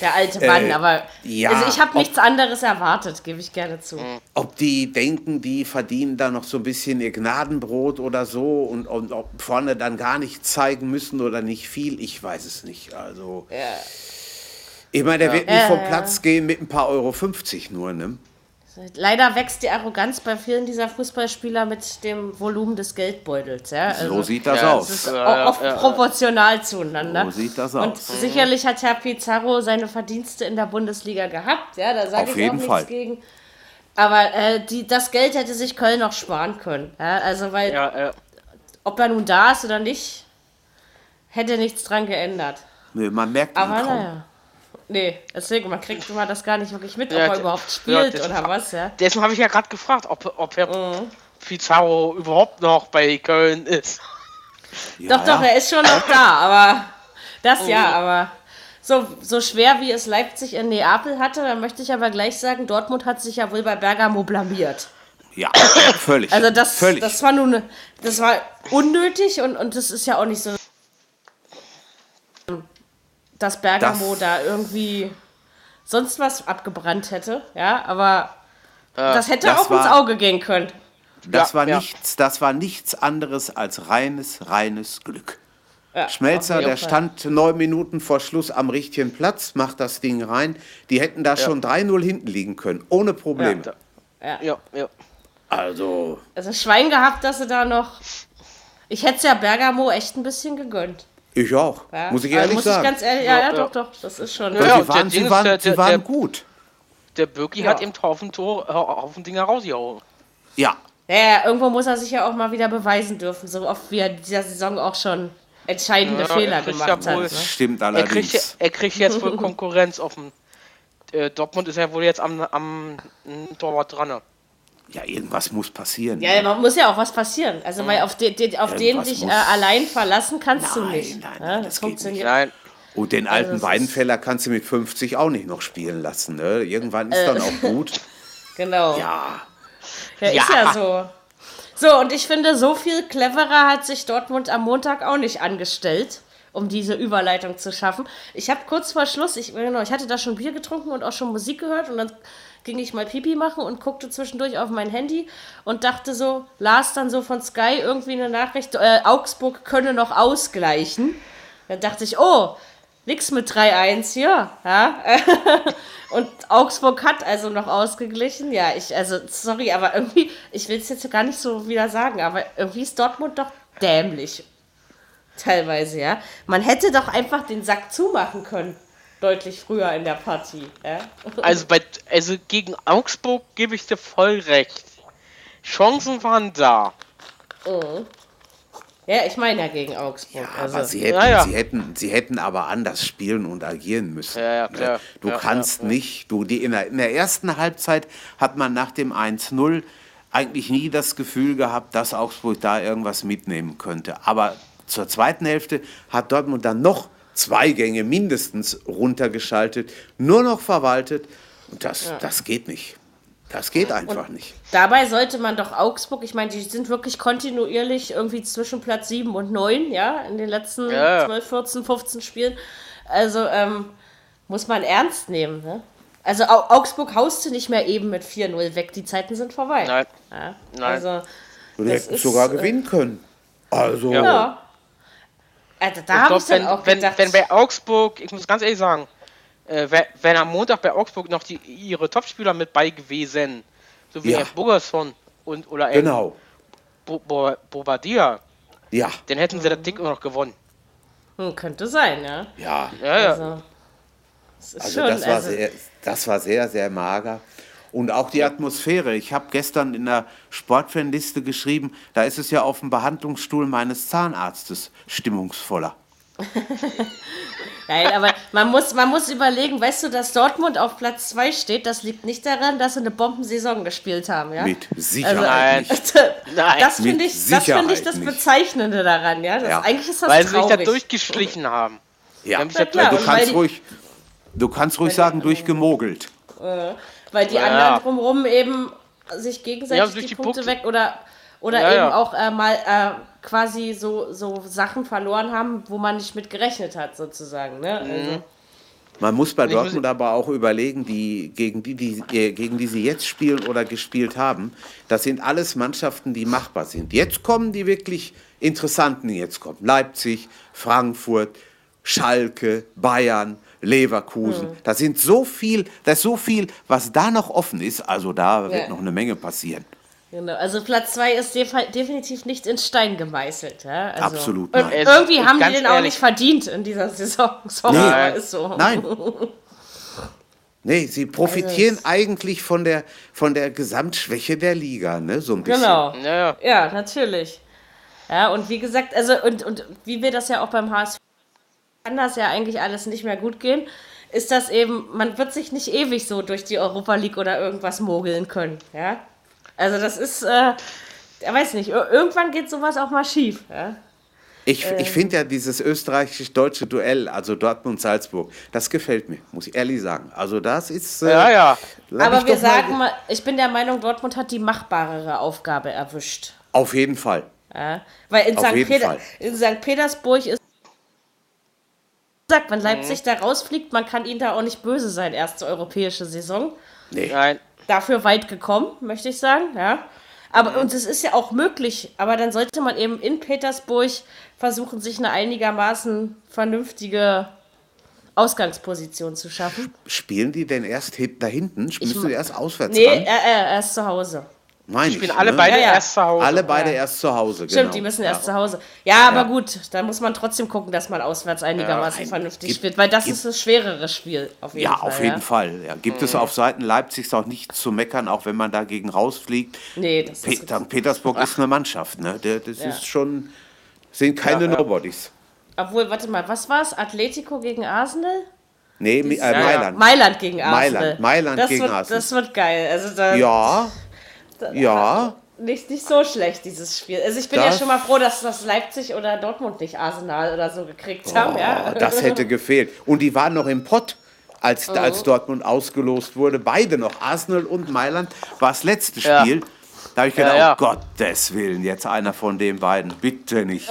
Der alte Mann, Äh, aber ja, also ich habe nichts anderes erwartet, gebe ich gerne zu. Ob die denken, die verdienen da noch so ein bisschen ihr Gnadenbrot oder so und, und ob vorne dann gar nichts zeigen müssen oder nicht viel, ich weiß es nicht. Also, ich meine, der wird nicht Ja, vom ja. Platz gehen mit ein paar Euro 50 nur, ne? Leider wächst die Arroganz bei vielen dieser Fußballspieler mit dem Volumen des Geldbeutels. Ja? Also, So sieht das Ja, aus. Das ist Ja, oft ja, ja. proportional zueinander. So sieht das Und aus. sicherlich hat Herr Pizarro seine Verdienste in der Bundesliga gehabt. Ja, da sage Auf ich jeden auch Fall. nichts gegen. Aber äh, die, das Geld hätte sich Köln noch sparen können. Ja, also, weil, ob er nun da ist oder nicht, hätte nichts dran geändert. Nö, man merkt ihn Aber kaum. naja. Nee, deswegen, man kriegt immer das gar nicht wirklich mit, ob Ja, er überhaupt ja, spielt das- oder was, ja. Deswegen habe ich ja gerade gefragt, ob, ob Herr Mhm. Pizarro überhaupt noch bei Köln ist. Ja, Doch, doch, ja. er ist schon noch da, aber das ja, aber so, so schwer wie es Leipzig in Neapel hatte, dann möchte ich aber gleich sagen, Dortmund hat sich ja wohl bei Bergamo blamiert. Ja, völlig. Also das, völlig. das war nun, das war unnötig und, und das ist ja auch nicht so, dass Bergamo Das- da irgendwie sonst was abgebrannt hätte, ja, aber das hätte das auch ins war- Auge gehen können. Das Ja, war ja. nichts, das war nichts anderes als reines, reines Glück. Ja, Schmelzer, der Fall. stand neun Minuten vor Schluss am richtigen Platz, macht das Ding rein. Die hätten da schon 3-0 hinten liegen können, ohne Probleme. Ja, ja. ja. Also, Also Schwein gehabt, dass sie da noch. Ich hätte es ja Bergamo echt ein bisschen gegönnt. Ich auch, Ja? muss ich Also ehrlich muss sagen. Ich ganz ehrlich, ja, ja, Ja, ja. doch, doch, das ist schon. Weil Ja, sie waren, sie waren, der- sie waren der- gut. Der Birki Ja. hat eben Haufen, Tor, Haufen Dinger rausgehauen. Ja, Ja, ja, irgendwo muss er sich ja auch mal wieder beweisen dürfen, so oft wie er in dieser Saison auch schon entscheidende Ja, Fehler er gemacht ja hat. wohl- Ne? stimmt Er kriegt, allerdings. er kriegt jetzt wohl [laughs] Konkurrenz auf dem. Äh, Dortmund ist ja wohl jetzt am, am, am Torwart dran. Ne? Ja, irgendwas muss passieren. Ja, man muss ja auch was passieren. Also, weil auf, den, den, auf den dich äh, muss- allein verlassen kannst du Nein, nicht. nein, ja, nein, das, das geht funktioniert. Nein. Und den alten das ist- Weidenfeller kannst du mit 50 auch nicht noch spielen lassen. Ne? Irgendwann ist dann auch gut. [laughs] Genau. Ja, Ja, ist Ja. ja so. So, und ich finde, so viel cleverer hat sich Dortmund am Montag auch nicht angestellt, um diese Überleitung zu schaffen. Ich habe kurz vor Schluss, ich, genau, ich hatte da schon Bier getrunken und auch schon Musik gehört und dann ging ich mal Pipi machen und guckte zwischendurch auf mein Handy und dachte so, las dann so von Sky irgendwie eine Nachricht, äh, Augsburg könne noch ausgleichen. Dann dachte ich, oh, nix mit 3-1 hier. Ja? [laughs] Und Augsburg hat also noch ausgeglichen. Ja, ich, also, sorry, aber irgendwie, ich will es jetzt gar nicht so wieder sagen, aber irgendwie ist Dortmund doch dämlich. Teilweise, ja. Man hätte doch einfach den Sack zumachen können. Deutlich früher in der Partie. Ja? [laughs] Also, bei, also gegen Augsburg gebe ich dir voll recht. Chancen waren da. Ja, ich meine ja gegen Augsburg. also. aber sie hätten, Ja, ja. Sie, hätten, sie hätten aber anders spielen und agieren müssen. Ja, ja, ne? klar. Du Ja, kannst ja, ja. nicht, du, die in, der, in der ersten Halbzeit hat man nach dem 1-0 eigentlich nie das Gefühl gehabt, dass Augsburg da irgendwas mitnehmen könnte. Aber zur zweiten Hälfte hat Dortmund dann noch zwei Gänge mindestens runtergeschaltet, nur noch verwaltet. Und das, das geht nicht. Das geht einfach nicht. Dabei sollte man doch Augsburg, ich meine, die sind wirklich kontinuierlich irgendwie zwischen Platz 7 und 9, ja, in den letzten Ja. 12, 14, 15 Spielen. Also ähm, muss man ernst nehmen. Ne? Also Au Augsburg hauste nicht mehr eben mit 4-0 weg, die Zeiten sind vorbei. Nein. Ja, Nein. Also, hättest ist, sogar äh, gewinnen können. Also, ja. Also da habe ich dann wenn, auch wenn, gedacht, wenn bei Augsburg, ich muss ganz ehrlich sagen, äh, wenn, am Montag bei Augsburg noch die, ihre Topspieler mit bei gewesen, so wie Ja. Burgerson und oder genau. Bo Bo Bobadilla, Ja, dann hätten sie das Ding immer noch gewonnen. hm, könnte sein, ja. ja. Ja, ja. Also, es ist Also schon, das war, also, sehr, das war sehr, sehr mager. Und auch die Atmosphäre. Ich habe gestern in der Sportfanliste geschrieben, da ist es ja auf dem Behandlungsstuhl meines Zahnarztes stimmungsvoller. [laughs] Nein, aber man muss, man muss überlegen, weißt du, dass Dortmund auf Platz 2 steht, das liegt nicht daran, dass sie eine Bombensaison gespielt haben, ja? Mit Also, Sicherheit [laughs] Nein. nicht. Nein. Das finde ich, das, find ich das nicht. Bezeichnende daran, ja? Das, Ja. Eigentlich ist das Weil sie sich da traurig. durchgeschlichen haben. Ja, Ja, klar. du kannst ruhig, du kannst ruhig sagen, durchgemogelt. Weil die Ja. anderen drumherum eben sich gegenseitig Ja, die, die Punkte, Punkte. weg oder, oder Ja, eben ja. auch äh, mal äh, quasi so, so Sachen verloren haben, wo man nicht mit gerechnet hat, sozusagen. Ne? Mhm. Also, Man muss bei Ich muss- Dortmund aber auch überlegen, die, gegen, die, die, äh, gegen die sie jetzt spielen oder gespielt haben, das sind alles Mannschaften, die machbar sind. Jetzt kommen die wirklich interessanten, die jetzt kommen. Leipzig, Frankfurt, Schalke, Bayern, Leverkusen. Da sind so viel, da ist so viel, was da noch offen ist. Also da wird Ja. noch eine Menge passieren. genau. also Platz 2 ist def definitiv nicht in Stein gemeißelt. Ja? Also, Absolut Und nein. irgendwie haben die den auch nicht verdient in dieser Saison. [laughs] Sorry, Nee. ist so. Nein. [laughs] Nee, sie profitieren Also eigentlich von der, von der Gesamtschwäche der Liga, ne? So ein bisschen. Genau. Ja, ja. Ja, natürlich. Ja, und wie gesagt, also und, und wie wir das ja auch beim HSV kann das ja eigentlich alles nicht mehr gut gehen, ist das eben, man wird sich nicht ewig so durch die Europa League oder irgendwas mogeln können, ja. Also das ist, äh, ich weiß nicht, ir- irgendwann geht sowas auch mal schief, ja. Ich, Äh. ich finde ja dieses österreichisch-deutsche Duell, also Dortmund-Salzburg, das gefällt mir, muss ich ehrlich sagen. Also das ist... äh, Ja, ja. Aber wir sagen mal, ich bin der Meinung, Dortmund hat die machbarere Aufgabe erwischt. Auf jeden Fall. Ja, weil in Auf St. jeden Peter, Fall. in St. Petersburg ist gesagt, wenn Mhm. Leipzig da rausfliegt, man kann ihnen da auch nicht böse sein, erste europäische Saison. Nee. Nein. Dafür weit gekommen, möchte ich sagen, ja. Aber Mhm. und es ist ja auch möglich, aber dann sollte man eben in Petersburg versuchen, sich eine einigermaßen vernünftige Ausgangsposition zu schaffen. Spielen die denn erst da hinten? Müssen die erst auswärts Nee, äh, äh, erst zu Hause. Meine Spielen ich, alle ne? beide Ja, ja. erst zu Hause. Alle beide Ja. erst zu Hause, genau. Stimmt, die müssen erst zu Hause. Ja, aber gut, da muss man trotzdem gucken, dass man auswärts einigermaßen Ja, vernünftig gibt- spielt, weil das gibt- ist das schwerere Spiel, auf jeden Ja, Fall. auf jeden ja. Fall. Ja, gibt Mhm. es auf Seiten Leipzigs auch nichts zu meckern, auch wenn man dagegen rausfliegt. Nee, das Pe ist St. Petersburg ist eine Mannschaft, ne? Das Ja. ist schon, sind keine Ja, ja. Nobodies. Obwohl, warte mal, was war's? Atletico gegen Arsenal? Nee, äh, ja. Mailand. Mailand gegen Arsenal. Mailand, Mailand das gegen wird, Arsenal. Das wird geil. Also da, Ja, Ja, Nicht, nicht so schlecht, dieses Spiel. Also ich bin ja Das- schon mal froh, dass das Leipzig oder Dortmund nicht Arsenal oder so gekriegt haben, ja. Oh, das hätte gefehlt. Und die waren noch im Pott, als, Oh. als Dortmund ausgelost wurde. Beide noch, Arsenal und Mailand, war das letzte Ja. Da habe ich gedacht, ja. um Gottes Willen, jetzt einer von den beiden, bitte nicht.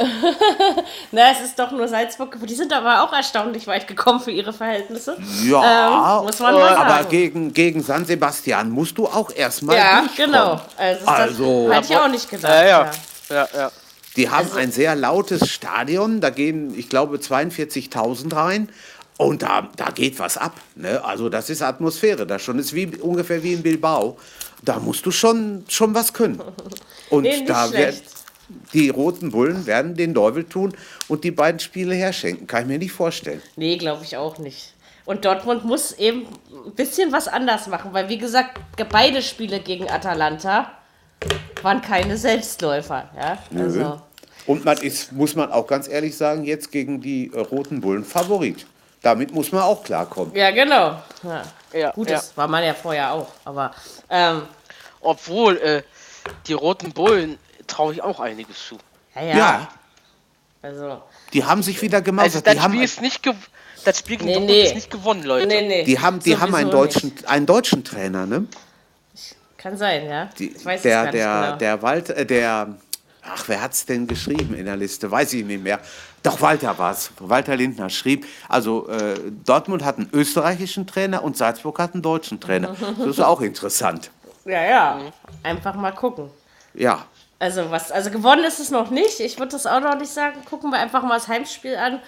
[laughs] Na, es ist doch nur Salzburg. Die sind aber auch erstaunlich weit gekommen für ihre Verhältnisse. Ja, Ähm, muss man mal aber sagen. gegen, gegen San Sebastian musst du auch erstmal Ja, durchkommen. genau. Also, Also- das hätte ich auch nicht gedacht. Ja, ja. ja. Ja, ja. Die haben Also ein sehr lautes Stadion, da gehen, ich glaube, 42.000 rein. Und da, da geht was ab. Ne? Also das ist Atmosphäre. Das schon ist wie, ungefähr wie in Bilbao. Da musst du schon, schon was können. [laughs] Und Nee, da werden die roten Bullen werden den Teufel tun und die beiden Spiele herschenken. Kann ich mir nicht vorstellen. Nee, glaube ich auch nicht. Und Dortmund muss eben ein bisschen was anders machen, weil wie gesagt, beide Spiele gegen Atalanta waren keine Selbstläufer. Ja? Also, Und man ist, muss man auch ganz ehrlich sagen, jetzt gegen die äh, roten Bullen Favorit. Damit muss man auch klarkommen. ja, genau. Ja. Ja, Gut, ja. das war man ja vorher auch. Aber ähm, Obwohl, äh, die roten Bullen traue ich auch einiges zu. ja, ja. Ja, Also, die haben sich wieder Also gemausert. das die haben, Spiel ist nicht das Spiel gegen Nee, nee. ist nicht gewonnen, Leute. nee, nee. die haben, die haben einen, deutschen, einen deutschen Trainer, ne? Kann sein, ja. Die, ich weiß der, es gar nicht der, genau. der Walter, äh, der, ach, wer hat's denn geschrieben in der Liste? Weiß ich nicht mehr. Doch, Walter war's. Walter Lindner schrieb, also äh, Dortmund hat einen österreichischen Trainer und Salzburg hat einen deutschen Trainer. Das ist auch interessant. ja, ja. Einfach mal gucken. Ja, Also was, also gewonnen ist es noch nicht. Ich würde das auch noch nicht sagen. Gucken wir einfach mal das Heimspiel an.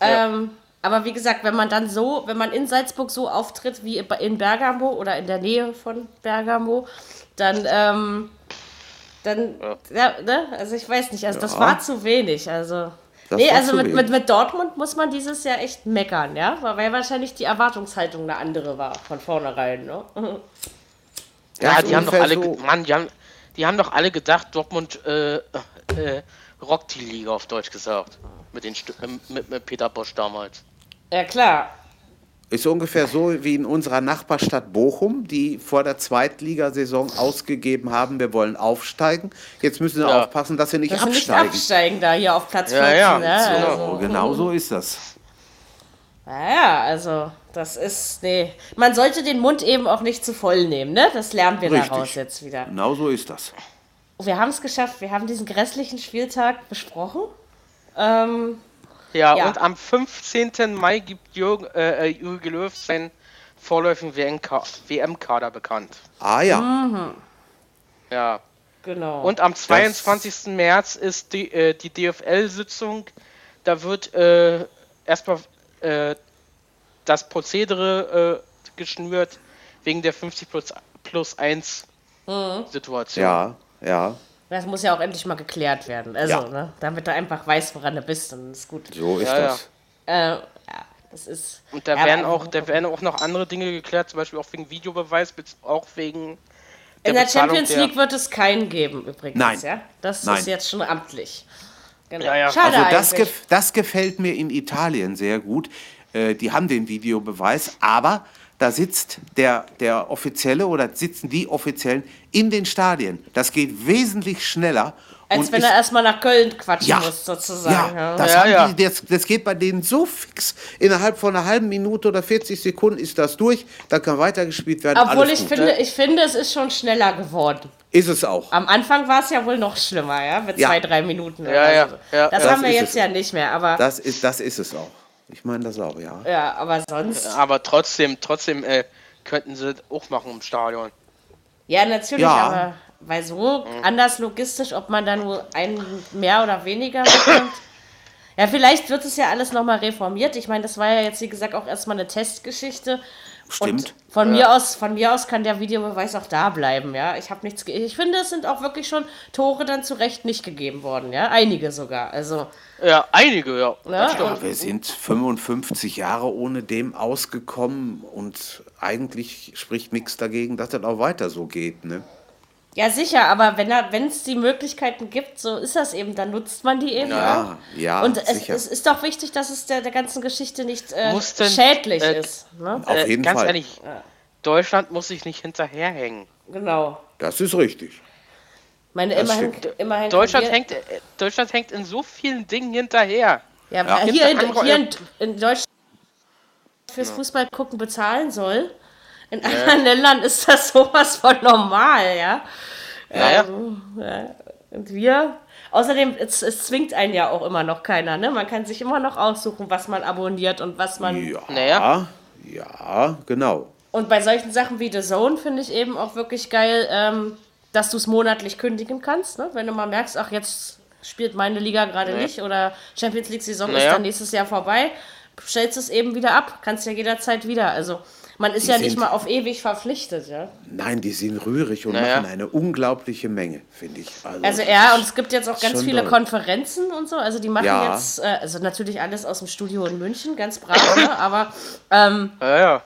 Ähm, aber wie gesagt, wenn man dann so, wenn man in Salzburg so auftritt wie in Bergamo oder in der Nähe von Bergamo, dann, ähm, dann, ja. ne? also ich weiß nicht, also das Ja. war zu wenig. Also, Das nee, also mit, mit, mit Dortmund muss man dieses Jahr echt meckern, ja, weil weil wahrscheinlich die Erwartungshaltung eine andere war von vornherein, ne? Ja, die haben doch alle, so- Mann, die haben, die haben doch alle gedacht, Dortmund äh, äh, rockt die Liga auf Deutsch gesagt. Mit, den Stu- ähm, mit, mit Peter Bosch damals. Ja, klar. Ist ungefähr so wie in unserer Nachbarstadt Bochum, die vor der Zweitligasaison ausgegeben haben, wir wollen aufsteigen. Jetzt müssen sie Ja. aufpassen, dass sie nicht Dass sie nicht absteigen. absteigen da hier auf Platz Ja, 14. ja, ne? so. also. Genau so ist das. Naja, also das ist, nee, man sollte den Mund eben auch nicht zu voll nehmen, ne? Das lernen wir Richtig. daraus jetzt wieder. Genau so ist das. Wir haben es geschafft, wir haben diesen grässlichen Spieltag besprochen. Ähm, Ja, Ja. und am 15. Mai gibt Jürgen, äh, äh, Jürgen Löw seinen vorläufigen WM-Ka- WM-Kader bekannt. Ah ja, Mhm. Ja. genau. Und am 22. März ist die, äh, die DFL-Sitzung. Da wird äh, erstmal äh, das Prozedere äh, geschnürt wegen der 50 plus, plus 1 Mhm. Situation. ja, ja. Das muss ja auch endlich mal geklärt werden. Also, Ja. ne? Damit du einfach weißt, woran du bist und ist gut. So ist Ja, ja. das. Äh, ja, das ist. Und da werden auch, da werden auch noch andere Dinge geklärt, zum Beispiel auch wegen Videobeweis, auch wegen In der Bezahlung Champions der- League wird es keinen geben, übrigens. Nein. Ja? Das Nein. ist jetzt schon amtlich. Genau. Ja, ja. Schade Also das, eigentlich. gef das gefällt mir in Italien sehr gut. Äh, die haben den Videobeweis, aber da sitzt der, der Offizielle oder sitzen die Offiziellen in den Stadien. Das geht wesentlich schneller. Als und wenn er erstmal nach Köln quatschen ja, muss, sozusagen. ja, das, Ja, ja. Die, das, das geht bei denen so fix. Innerhalb von einer halben Minute oder 40 Sekunden ist das durch. Da kann weitergespielt werden. Obwohl ich gut. finde, ich finde, es ist schon schneller geworden. Ist es auch. Am Anfang war es ja wohl noch schlimmer, ja, mit Ja. zwei, drei Minuten. Ja, oder ja, so. ja, das ja. haben wir Das jetzt es. ja nicht mehr, aber Das ist, das ist es auch. Ich meine das auch, ja. ja, aber sonst. Aber trotzdem, trotzdem äh, könnten sie das auch machen im Stadion. Ja, natürlich, Ja. aber weil so anders logistisch, ob man da nur einen mehr oder weniger bekommt. Ja, vielleicht wird es ja alles nochmal reformiert. Ich meine, das war ja jetzt, wie gesagt, auch erstmal eine Testgeschichte. Stimmt. Und von mir aus, von mir aus kann der Videobeweis auch da bleiben, ja. Ich habe nichts. ge- Ich finde, es sind auch wirklich schon Tore dann zu Recht nicht gegeben worden, ja. Einige sogar. Also, Ja, einige, ja. ne? Ja, Und, wir sind 55 Jahre ohne dem ausgekommen und eigentlich spricht nichts dagegen, dass das auch weiter so geht. Ne? Ja, sicher, aber wenn er, wenn es die Möglichkeiten gibt, so ist das eben, dann nutzt man die eben. Ja, ja, Und es, sicher. es ist doch wichtig, dass es der, der ganzen Geschichte nicht äh, denn, schädlich äh, ist. Ne? Auf Äh, jeden ganz Fall. ehrlich, Deutschland muss sich nicht hinterherhängen. Genau. Das ist richtig. Meine, Das immerhin, immerhin Deutschland hängt, äh, Deutschland hängt in so vielen Dingen hinterher. ja, Ja. hier, in, hier in, in Deutschland fürs Fußball gucken bezahlen soll. In anderen Ländern ist das sowas von normal, ja. Ja, ja. Und wir, außerdem, es, es zwingt einen ja auch immer noch keiner, ne? Man kann sich immer noch aussuchen, was man abonniert und was man. Ja, Naja. ja, genau. Und bei solchen Sachen wie The Zone finde ich eben auch wirklich geil, ähm, dass du es monatlich kündigen kannst, ne? Wenn du mal merkst, ach, jetzt spielt meine Liga gerade nicht oder Champions League-Saison ist Naja. dann nächstes Jahr vorbei, stellst es eben wieder ab, kannst ja jederzeit wieder. Also man ist Die ja nicht sind- mal auf ewig verpflichtet, ja. Nein, die sind rührig und Naja. machen eine unglaubliche Menge, finde ich. Also, Also ja, und es gibt jetzt auch ganz viele doll. Konferenzen und so. Also die machen Ja. jetzt, äh, also natürlich alles aus dem Studio in München, ganz brav, ne? aber, ähm, Ja, ja.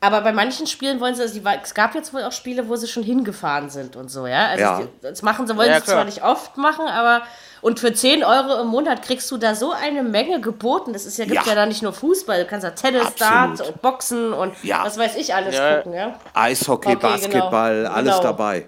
aber bei manchen Spielen wollen sie, also die, es gab jetzt wohl auch Spiele, wo sie schon hingefahren sind und so, ja. Also Ja. die- das machen sie, wollen Ja, sie zwar nicht oft machen, aber und für 10 Euro im Monat kriegst du da so eine Menge geboten. Das ist ja, gibt ja, Ja. da nicht nur Fußball, du kannst ja Tennis, Absolut. Dart und Boxen und Ja. was weiß ich alles Ja. gucken, ja. Eishockey, Okay, genau. Basketball, alles Genau. dabei.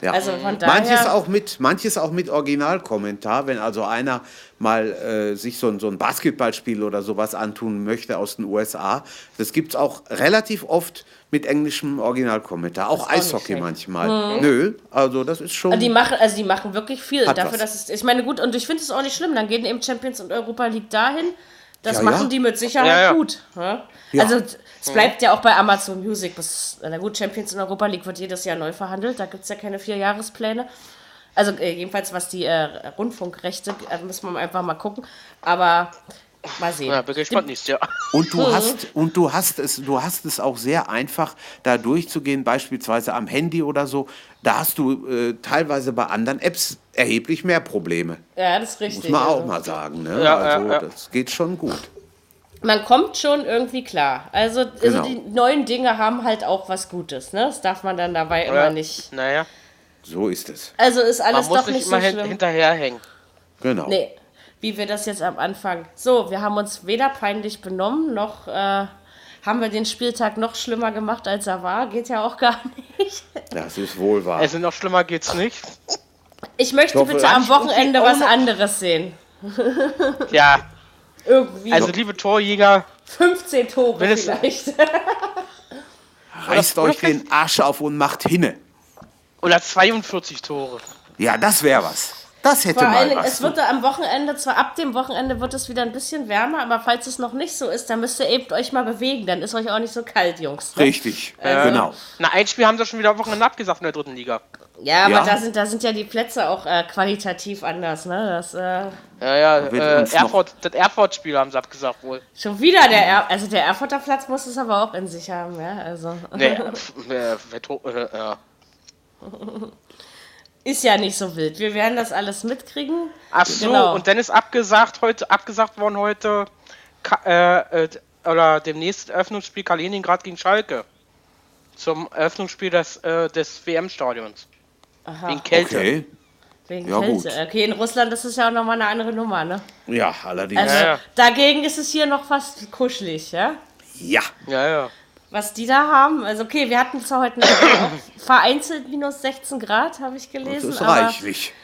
Ja. Also von daher. Manches auch mit, manches auch mit Originalkommentar, wenn also einer mal äh, sich so ein, so ein Basketballspiel oder sowas antun möchte aus den USA. Das gibt es auch relativ oft mit englischem Originalkommentar. Auch Eishockey manchmal. Nö, also das ist schon. Die machen, also die machen wirklich viel Hat dafür, was. dass es, ich meine, gut, und ich finde es auch nicht schlimm, dann gehen eben Champions und Europa League dahin. Das Ja, machen ja. die mit Sicherheit Ja, ja. gut. Ja? Ja. Also es bleibt ja auch bei Amazon Music. Bis, na gut, Champions und Europa League wird jedes Jahr neu verhandelt. Da gibt es ja keine Vierjahrespläne. Also äh, jedenfalls was die äh, Rundfunkrechte, äh, müssen wir einfach mal gucken. Aber mal sehen. Ja, bin gespannt nächstes Jahr. Und du hast und du hast es, du hast es auch sehr einfach, da durchzugehen, beispielsweise am Handy oder so. Da hast du äh, teilweise bei anderen Apps erheblich mehr Probleme. Ja, das ist richtig. Muss man auch also. mal sagen. Ne? Ja, also ja, ja. das geht schon gut. Man kommt schon irgendwie klar. Also, also Genau. die neuen Dinge haben halt auch was Gutes. Ne? Das darf man dann dabei immer Ja. nicht. Naja, So ist es. Also ist man alles muss doch nicht nicht so immer hin schlimm. hinterherhängen. Genau. Nee, wie wir das jetzt am Anfang. So, wir haben uns weder peinlich benommen, noch äh, haben wir den Spieltag noch schlimmer gemacht, als er war. Geht ja auch gar nicht. [laughs] Das ist wohl wahr. Also noch schlimmer geht's nicht. Ich möchte hoffe, bitte am ich Wochenende was anderes sehen. [laughs] Ja, Irgendwie also liebe Torjäger, 15 Tore wenn es- vielleicht. [laughs] Reißt euch den Arsch auf und macht hinne. oder 42 Tore. Ja, das wäre was. Das hätte Vor mal Dingen, was. es wird am Wochenende, zwar ab dem Wochenende wird es wieder ein bisschen wärmer, aber falls es noch nicht so ist, dann müsst ihr eben euch mal bewegen. Dann ist euch auch nicht so kalt, Jungs. Ne? Richtig, genau. Na, ein Spiel haben sie schon wieder am Wochenende abgesagt in der dritten Liga. Ja, aber Ja. Da, sind, da sind ja die Plätze auch äh, qualitativ anders. Ne? Das, äh, Ja, ja, äh, Erfurt, das Erfurt-Spiel haben sie abgesagt wohl. Schon wieder der er also der Erfurter Platz muss es aber auch in sich haben, ja. Also Nee, [laughs] äh, äh, ja. [laughs] ist ja nicht so wild. Wir werden das alles mitkriegen. Ach so, Genau. und dann ist abgesagt heute, abgesagt worden heute, Ka äh, äh, oder demnächst Eröffnungsspiel Kaliningrad gegen Schalke. Zum Eröffnungsspiel des, äh, des WM-Stadions. Wegen Kälte. Okay. Wegen Ja, Kälte. gut. Okay, in Russland ist es ja auch nochmal eine andere Nummer, ne? Ja, allerdings. Also Ja, ja. dagegen ist es hier noch fast kuschelig, ja? ja. Ja, ja. Was die da haben, also okay, wir hatten zwar heute vereinzelt minus 16 Grad, habe ich Das gelesen, ist aber reichlich.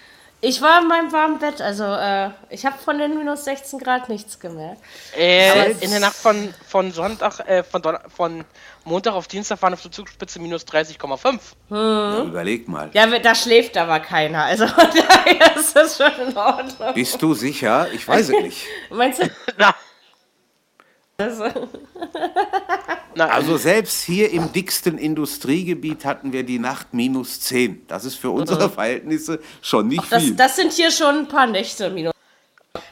ich war in meinem warmen Bett, also äh, ich habe von den minus 16 Grad nichts gemerkt. Äh, in der Nacht von, von Sonntag, äh, von, Donner von Montag auf Dienstag waren auf der Zugspitze minus 30,5. Ja, überleg mal. Ja, da schläft aber keiner, also [laughs] daher ist das schon in Ordnung. Bist du sicher? Ich weiß es nicht. Meinst du? [laughs] Na, Na, Also selbst hier im dicksten Industriegebiet hatten wir die Nacht minus 10. Das ist für unsere Verhältnisse schon nicht das, viel. das sind hier schon ein paar Nächte minus.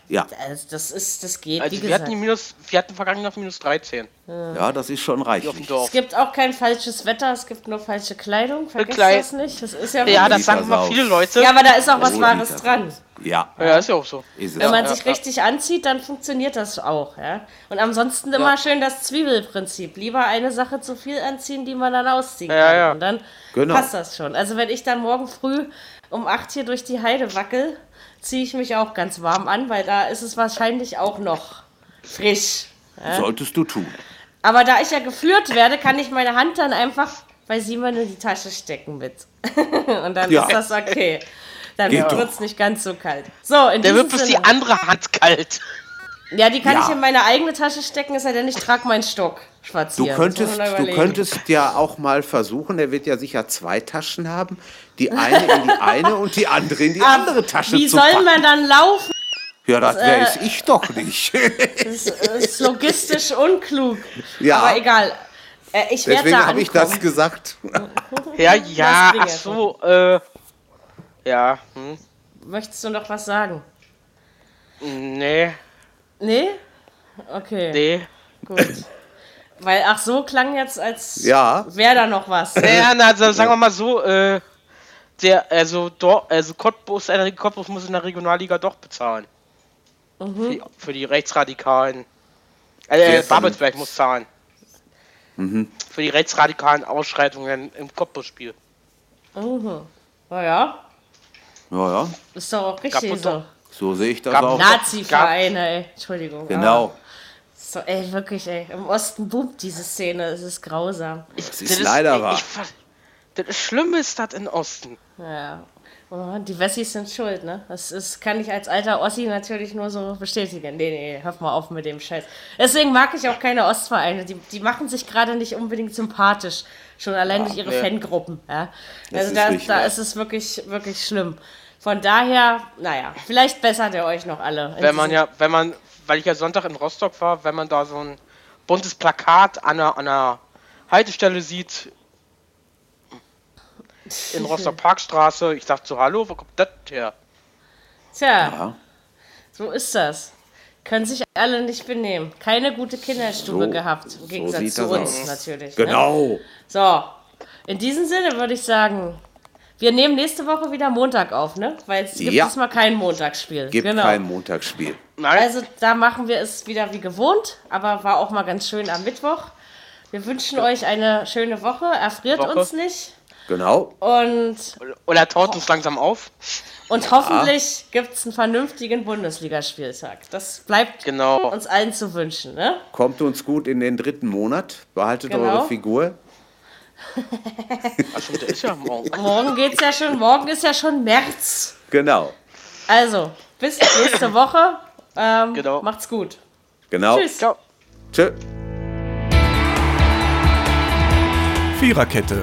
Ja, Also das ist, das geht, wie also wir hatten, die minus, wir hatten vergangen auf minus 13. ja, das ist schon reichlich. Es gibt auch kein falsches Wetter, es gibt nur falsche Kleidung. Vergesst Kleid- das nicht. Das ist ja, Ja, das sagen Sauf. viele Leute. ja, aber da ist auch was Wahres dran. Ja, Ja, ist ja auch so. ist. Wenn man Ja, sich ja. richtig anzieht, dann funktioniert das auch. Ja? Und ansonsten immer schön das Zwiebelprinzip. Lieber eine Sache zu viel anziehen, die man dann ausziehen Ja, kann. ja. Und dann Genau. passt das schon. Also wenn ich dann morgen früh um 8 hier durch die Heide wackel, ziehe ich mich auch ganz warm an, weil da ist es wahrscheinlich auch noch frisch. Solltest du tun. Aber da ich ja geführt werde, kann ich meine Hand dann einfach bei Simon in die Tasche stecken mit. [laughs] Und dann Ja. ist das okay. Dann wird es nicht ganz so kalt. So, in Der wird bloß die andere Hand kalt. Ja, die kann Ja. ich in meine eigene Tasche stecken, es sei denn, ich trage meinen Stock Du spazieren. Das könntest, du könntest ja auch mal versuchen, er wird ja sicher zwei Taschen haben, die eine in die eine und die andere in die andere Tasche Wie zu soll packen. man dann laufen? ja, das äh, weiß ich doch nicht. [laughs] Das ist logistisch unklug. Ja. Aber egal. Äh, ich werde Deswegen habe ich das gesagt. [laughs] Ja, ja, ach so, äh. Ja, hm. Möchtest du noch was sagen? Nee, Nee? Okay, nee. gut. Weil, ach so, klang jetzt, als Ja. wäre da noch was. Naja, na, also, sagen wir mal so, äh. Der, also, dort, also Cottbus, äh, Cottbus muss in der Regionalliga doch bezahlen. Mhm. Für, die, für die Rechtsradikalen. Äh, von- Babelsberg muss zahlen. Mhm. Für die rechtsradikalen Ausschreitungen im Cottbus-Spiel. Naja, Ja, ja, ist doch auch richtig so. so sehe ich das Gab- auch. Nazi-Vereine, ey. Entschuldigung. Genau. So, ey, wirklich, ey. Im Osten boomt diese Szene. Es ist grausam. Das ist leider ich, wahr. Ich, das Schlimme ist das in Osten. Ja. Oh, die Wessis sind schuld, ne? Das ist, kann ich als alter Ossi natürlich nur so bestätigen. Nee, nee, hör mal auf mit dem Scheiß. Deswegen mag ich auch keine Ostvereine. Die, die machen sich gerade nicht unbedingt sympathisch. Schon allein durch ihre nee. Fangruppen. Ja? Also ist da, richtig, da ist es wirklich, wirklich schlimm. Von daher, naja, vielleicht bessert ihr euch noch alle. Wenn man ja, wenn man, weil ich ja Sonntag in Rostock war, wenn man da so ein buntes Plakat an einer, an einer Haltestelle sieht, in [laughs] Rostock Parkstraße, ich dachte so, hallo, wo kommt das her? Tja, Ja. so ist das. Können sich alle nicht benehmen. Keine gute Kinderstube So- gehabt. Im so Gegensatz sieht zu das uns aus. natürlich. Ne? Genau. So, in diesem Sinne würde ich sagen, wir nehmen nächste Woche wieder Montag auf, ne? Weil es gibt Ja. diesmal kein Montagsspiel. Gibt genau. kein Montagsspiel. Nein, Also da machen wir es wieder wie gewohnt, aber war auch mal ganz schön am Mittwoch. Wir wünschen euch eine schöne Woche. Erfriert Woche. uns nicht. Genau. Und, oder taut uns langsam auf. und hoffentlich gibt es einen vernünftigen Bundesligaspieltag. Das bleibt Genau. uns allen zu wünschen, ne? Kommt uns gut in den dritten Monat. Behaltet Genau. eure Figur. [laughs] Der ist ja morgen. Morgen geht's ja schon, morgen ist ja schon März. Genau. Also, bis nächste Woche. Ähm, Genau. Macht's gut. Genau. Tschüss. Ciao. Tschö. Viererkette,